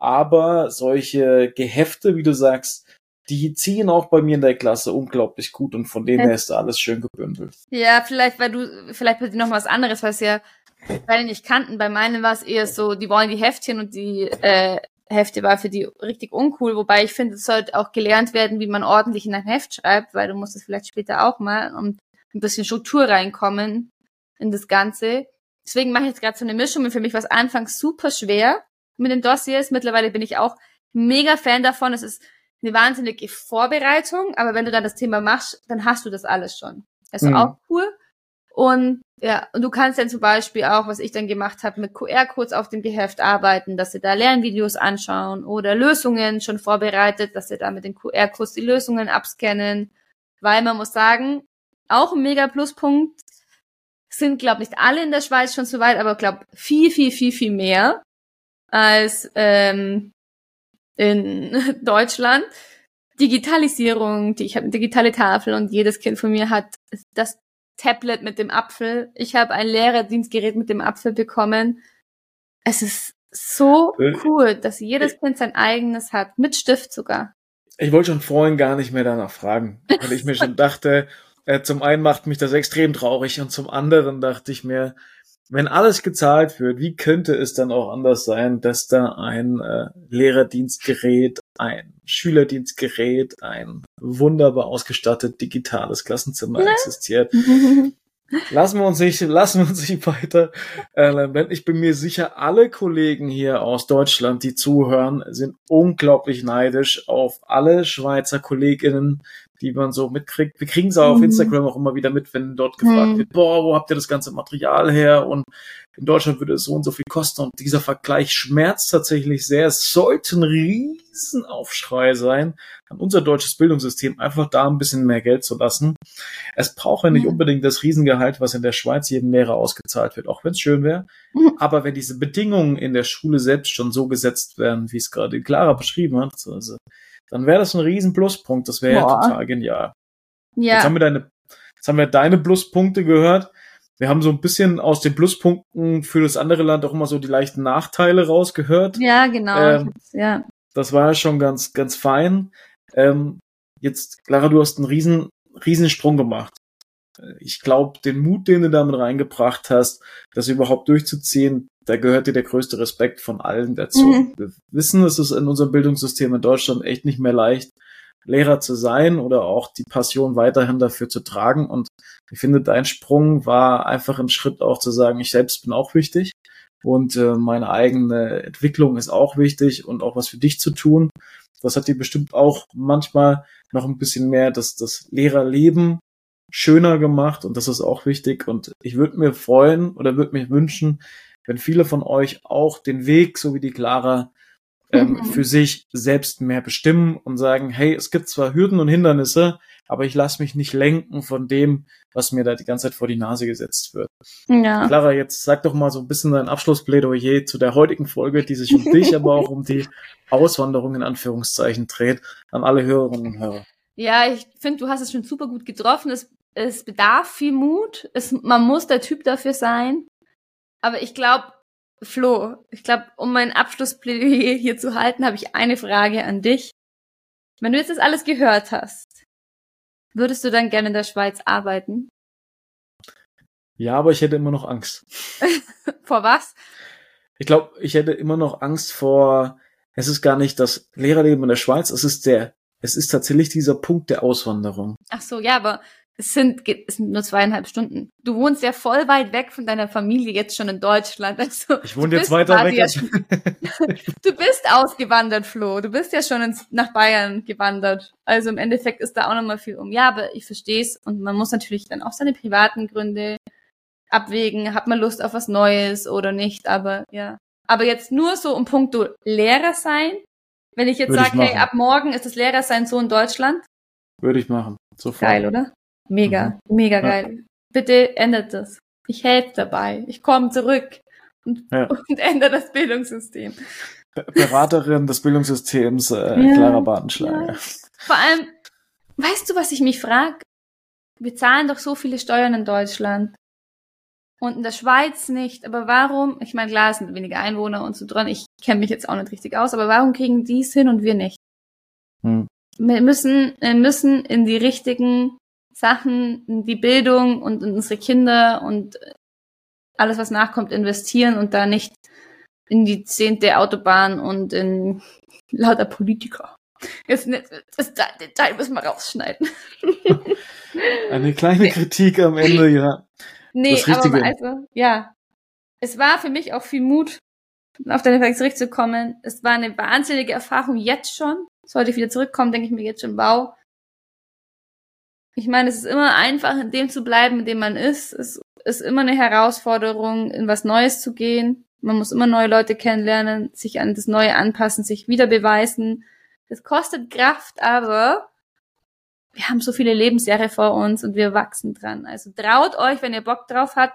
Aber solche Gehefte, wie du sagst, die ziehen auch bei mir in der Klasse unglaublich gut und von dem her ist da alles schön gebündelt. Ja, vielleicht, weil du, vielleicht bei dir noch was anderes, was ja beide nicht kannten. Bei meinen war es eher so, die wollen die Heftchen und die äh, Hefte war für die richtig uncool, wobei ich finde, es sollte auch gelernt werden, wie man ordentlich in ein Heft schreibt, weil du musst es vielleicht später auch mal und ein bisschen Struktur reinkommen in das Ganze. Deswegen mache ich jetzt gerade so eine Mischung und für mich war es anfangs super schwer mit den Dossiers. Mittlerweile bin ich auch mega Fan davon. Es ist eine wahnsinnige Vorbereitung, aber wenn du dann das Thema machst, dann hast du das alles schon. Also mhm. auch cool. Und ja, und du kannst dann zum Beispiel auch, was ich dann gemacht habe, mit QR-Codes auf dem Geheft arbeiten, dass sie da Lernvideos anschauen oder Lösungen schon vorbereitet, dass sie da mit den QR-Codes die Lösungen abscannen. Weil man muss sagen, auch ein mega Pluspunkt sind, glaube nicht alle in der Schweiz schon so weit, aber glaube viel, viel, viel, viel mehr als ähm, in (laughs) Deutschland. Digitalisierung, die, ich habe eine digitale Tafel und jedes Kind von mir hat das Tablet mit dem Apfel. Ich habe ein Lehrerdienstgerät mit dem Apfel bekommen. Es ist so äh, cool, dass jedes Kind sein eigenes hat, mit Stift sogar. Ich wollte schon vorhin gar nicht mehr danach fragen, weil ich mir schon (laughs) dachte, äh, zum einen macht mich das extrem traurig und zum anderen dachte ich mir, wenn alles gezahlt wird, wie könnte es dann auch anders sein, dass da ein äh, Lehrerdienstgerät, ein Schülerdienstgerät, ein wunderbar ausgestattet digitales Klassenzimmer ne? existiert? (laughs) Lassen wir uns nicht, lassen wir uns nicht weiter äh, Ich bin mir sicher, alle Kollegen hier aus Deutschland, die zuhören, sind unglaublich neidisch auf alle Schweizer Kolleginnen, die man so mitkriegt. Wir kriegen es auch auf mhm. Instagram auch immer wieder mit, wenn dort gefragt mhm. wird, boah, wo habt ihr das ganze Material her? Und in Deutschland würde es so und so viel kosten. Und dieser Vergleich schmerzt tatsächlich sehr. Es sollte ein Riesenaufschrei sein, an unser deutsches Bildungssystem einfach da ein bisschen mehr Geld zu lassen. Es braucht ja nicht mhm. unbedingt das Riesengehalt, was in der Schweiz jedem Lehrer ausgezahlt wird, auch wenn es schön wäre. Mhm. Aber wenn diese Bedingungen in der Schule selbst schon so gesetzt werden, wie es gerade Clara beschrieben hat, also dann wäre das ein riesen Pluspunkt. Das wäre ja total genial. Ja. Jetzt haben wir deine, jetzt haben wir deine Pluspunkte gehört. Wir haben so ein bisschen aus den Pluspunkten für das andere Land auch immer so die leichten Nachteile rausgehört. Ja, genau. Ähm, ja. Das war ja schon ganz, ganz fein. Ähm, jetzt, Clara, du hast einen riesen, riesen Sprung gemacht. Ich glaube, den Mut, den du damit reingebracht hast, das überhaupt durchzuziehen, da gehört dir der größte Respekt von allen dazu. Mhm. Wir wissen, es ist in unserem Bildungssystem in Deutschland echt nicht mehr leicht, Lehrer zu sein oder auch die Passion weiterhin dafür zu tragen. Und ich finde, dein Sprung war einfach ein Schritt auch zu sagen, ich selbst bin auch wichtig. und äh, meine eigene Entwicklung ist auch wichtig und auch was für dich zu tun. Das hat dir bestimmt auch manchmal noch ein bisschen mehr das, das Lehrerleben schöner gemacht und das ist auch wichtig. Und ich würde mir freuen oder würde mir wünschen, wenn viele von euch auch den Weg, so wie die Clara, ähm, mhm. für sich selbst mehr bestimmen und sagen, hey, es gibt zwar Hürden und Hindernisse, aber ich lasse mich nicht lenken von dem, was mir da die ganze Zeit vor die Nase gesetzt wird. Ja. Clara, jetzt sag doch mal so ein bisschen dein Abschlussplädoyer zu der heutigen Folge, die sich um dich, aber auch um die Auswanderung in Anführungszeichen dreht, an alle Hörerinnen und Hörer. Ja, ich finde, du hast es schon super gut getroffen. Es, es bedarf viel Mut. Es, man muss der Typ dafür sein. Aber ich glaube, Flo, ich glaube, um mein Abschlussplädoyer hier zu halten, habe ich eine Frage an dich. Wenn du jetzt das alles gehört hast, würdest du dann gerne in der Schweiz arbeiten? Ja, aber ich hätte immer noch Angst. (laughs) vor was? Ich glaube, ich hätte immer noch Angst vor, es ist gar nicht das Lehrerleben in der Schweiz, es ist der, es ist tatsächlich dieser Punkt der Auswanderung. Ach so, ja, aber es sind, es sind nur zweieinhalb Stunden. Du wohnst ja voll weit weg von deiner Familie jetzt schon in Deutschland. Also, ich wohne jetzt weiter weg. Schon, (laughs) du bist ausgewandert, Flo. Du bist ja schon ins, nach Bayern gewandert. Also im Endeffekt ist da auch nochmal viel um. Ja, aber ich verstehe es. Und man muss natürlich dann auch seine privaten Gründe abwägen. Hat man Lust auf was Neues oder nicht? Aber ja. Aber jetzt nur so um puncto Lehrer sein. Wenn ich jetzt sage, hey, ab morgen ist das Lehrer sein so in Deutschland. Würde ich machen. Sofort. Geil, oder? Mega, mhm. mega geil. Ja. Bitte ändert das. Ich helfe dabei. Ich komme zurück und, ja. (laughs) und ändere das Bildungssystem. Beraterin des Bildungssystems, äh, ja, Clara Bartenschlager. Vor allem, weißt du, was ich mich frage? Wir zahlen doch so viele Steuern in Deutschland. Und in der Schweiz nicht. Aber warum? Ich meine, klar, es sind weniger Einwohner und so dran. Ich kenne mich jetzt auch nicht richtig aus. Aber warum kriegen die es hin und wir nicht? Hm. Wir müssen, wir müssen in die richtigen Sachen, die Bildung und unsere Kinder und alles, was nachkommt, investieren und da nicht in die zehnte Autobahn und in lauter Politiker. Jetzt, das Detail müssen wir rausschneiden. (laughs) Eine kleine nee. Kritik am Ende, ja. Nee, aber also, ja. Es war für mich auch viel Mut, auf deine Frage zurückzukommen. Es war eine wahnsinnige Erfahrung jetzt schon. Sollte ich wieder zurückkommen, denke ich mir jetzt schon, wow, ich meine, es ist immer einfach, in dem zu bleiben, in dem man ist. Es ist immer eine Herausforderung, in was Neues zu gehen. Man muss immer neue Leute kennenlernen, sich an das Neue anpassen, sich wieder beweisen. Das kostet Kraft, aber wir haben so viele Lebensjahre vor uns und wir wachsen dran. Also traut euch, wenn ihr Bock drauf habt.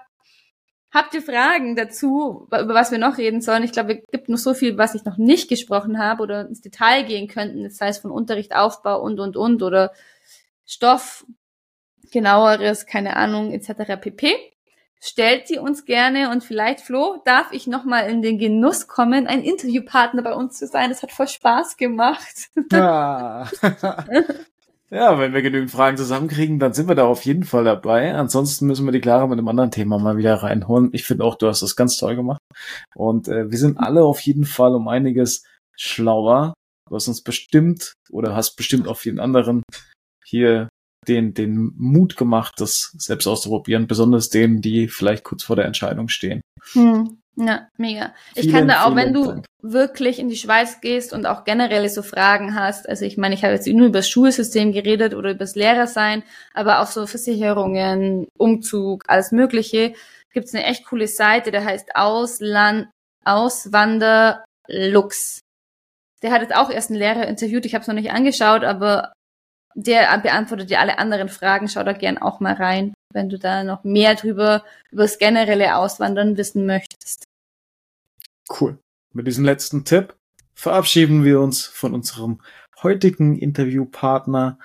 Habt ihr Fragen dazu, über was wir noch reden sollen? Ich glaube, es gibt noch so viel, was ich noch nicht gesprochen habe oder ins Detail gehen könnten, das heißt von Unterricht, Aufbau und, und, und oder Stoff, genaueres, keine Ahnung, etc. pp. Stellt sie uns gerne und vielleicht, Flo, darf ich nochmal in den Genuss kommen, ein Interviewpartner bei uns zu sein. Das hat voll Spaß gemacht. Ja. (laughs) ja, wenn wir genügend Fragen zusammenkriegen, dann sind wir da auf jeden Fall dabei. Ansonsten müssen wir die Clara mit einem anderen Thema mal wieder reinholen. Ich finde auch, du hast das ganz toll gemacht. Und äh, wir sind alle auf jeden Fall um einiges schlauer. Du hast uns bestimmt oder hast bestimmt auch vielen anderen hier den, den Mut gemacht, das selbst auszuprobieren, besonders denen, die vielleicht kurz vor der Entscheidung stehen. Hm. Ja, mega. Viele, ich kann da auch, wenn du Dank. wirklich in die Schweiz gehst und auch generell so Fragen hast, also ich meine, ich habe jetzt nur über das Schulsystem geredet oder über das Lehrersein, aber auch so Versicherungen, Umzug, alles Mögliche, gibt's eine echt coole Seite, der heißt Ausland, Auswanderlux. Der hat jetzt auch erst einen Lehrer interviewt, ich habe es noch nicht angeschaut, aber der beantwortet dir alle anderen Fragen. Schau da gern auch mal rein, wenn du da noch mehr drüber, über das generelle Auswandern wissen möchtest. Cool. Mit diesem letzten Tipp verabschieden wir uns von unserem heutigen Interviewpartner,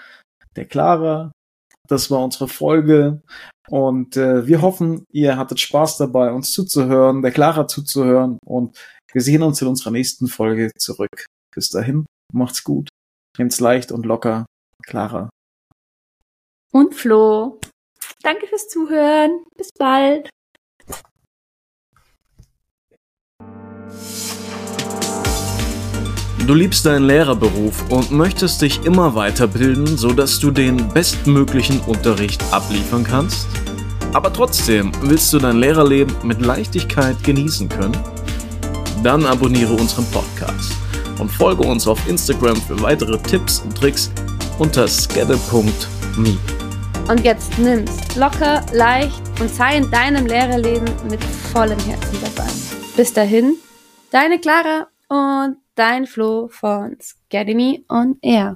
der Clara. Das war unsere Folge und äh, wir hoffen, ihr hattet Spaß dabei, uns zuzuhören, der Clara zuzuhören und wir sehen uns in unserer nächsten Folge zurück. Bis dahin, macht's gut, nehmt's leicht und locker Clara. Und Flo. Danke fürs Zuhören. Bis bald. Du liebst deinen Lehrerberuf und möchtest dich immer weiterbilden, sodass du den bestmöglichen Unterricht abliefern kannst? Aber trotzdem willst du dein Lehrerleben mit Leichtigkeit genießen können? Dann abonniere unseren Podcast und folge uns auf Instagram für weitere Tipps und Tricks unter skedde.me. Und jetzt nimm's locker, leicht und sei in deinem Lehrerleben mit vollem Herzen dabei. Bis dahin, deine Clara und dein Flo von Scademy on Air.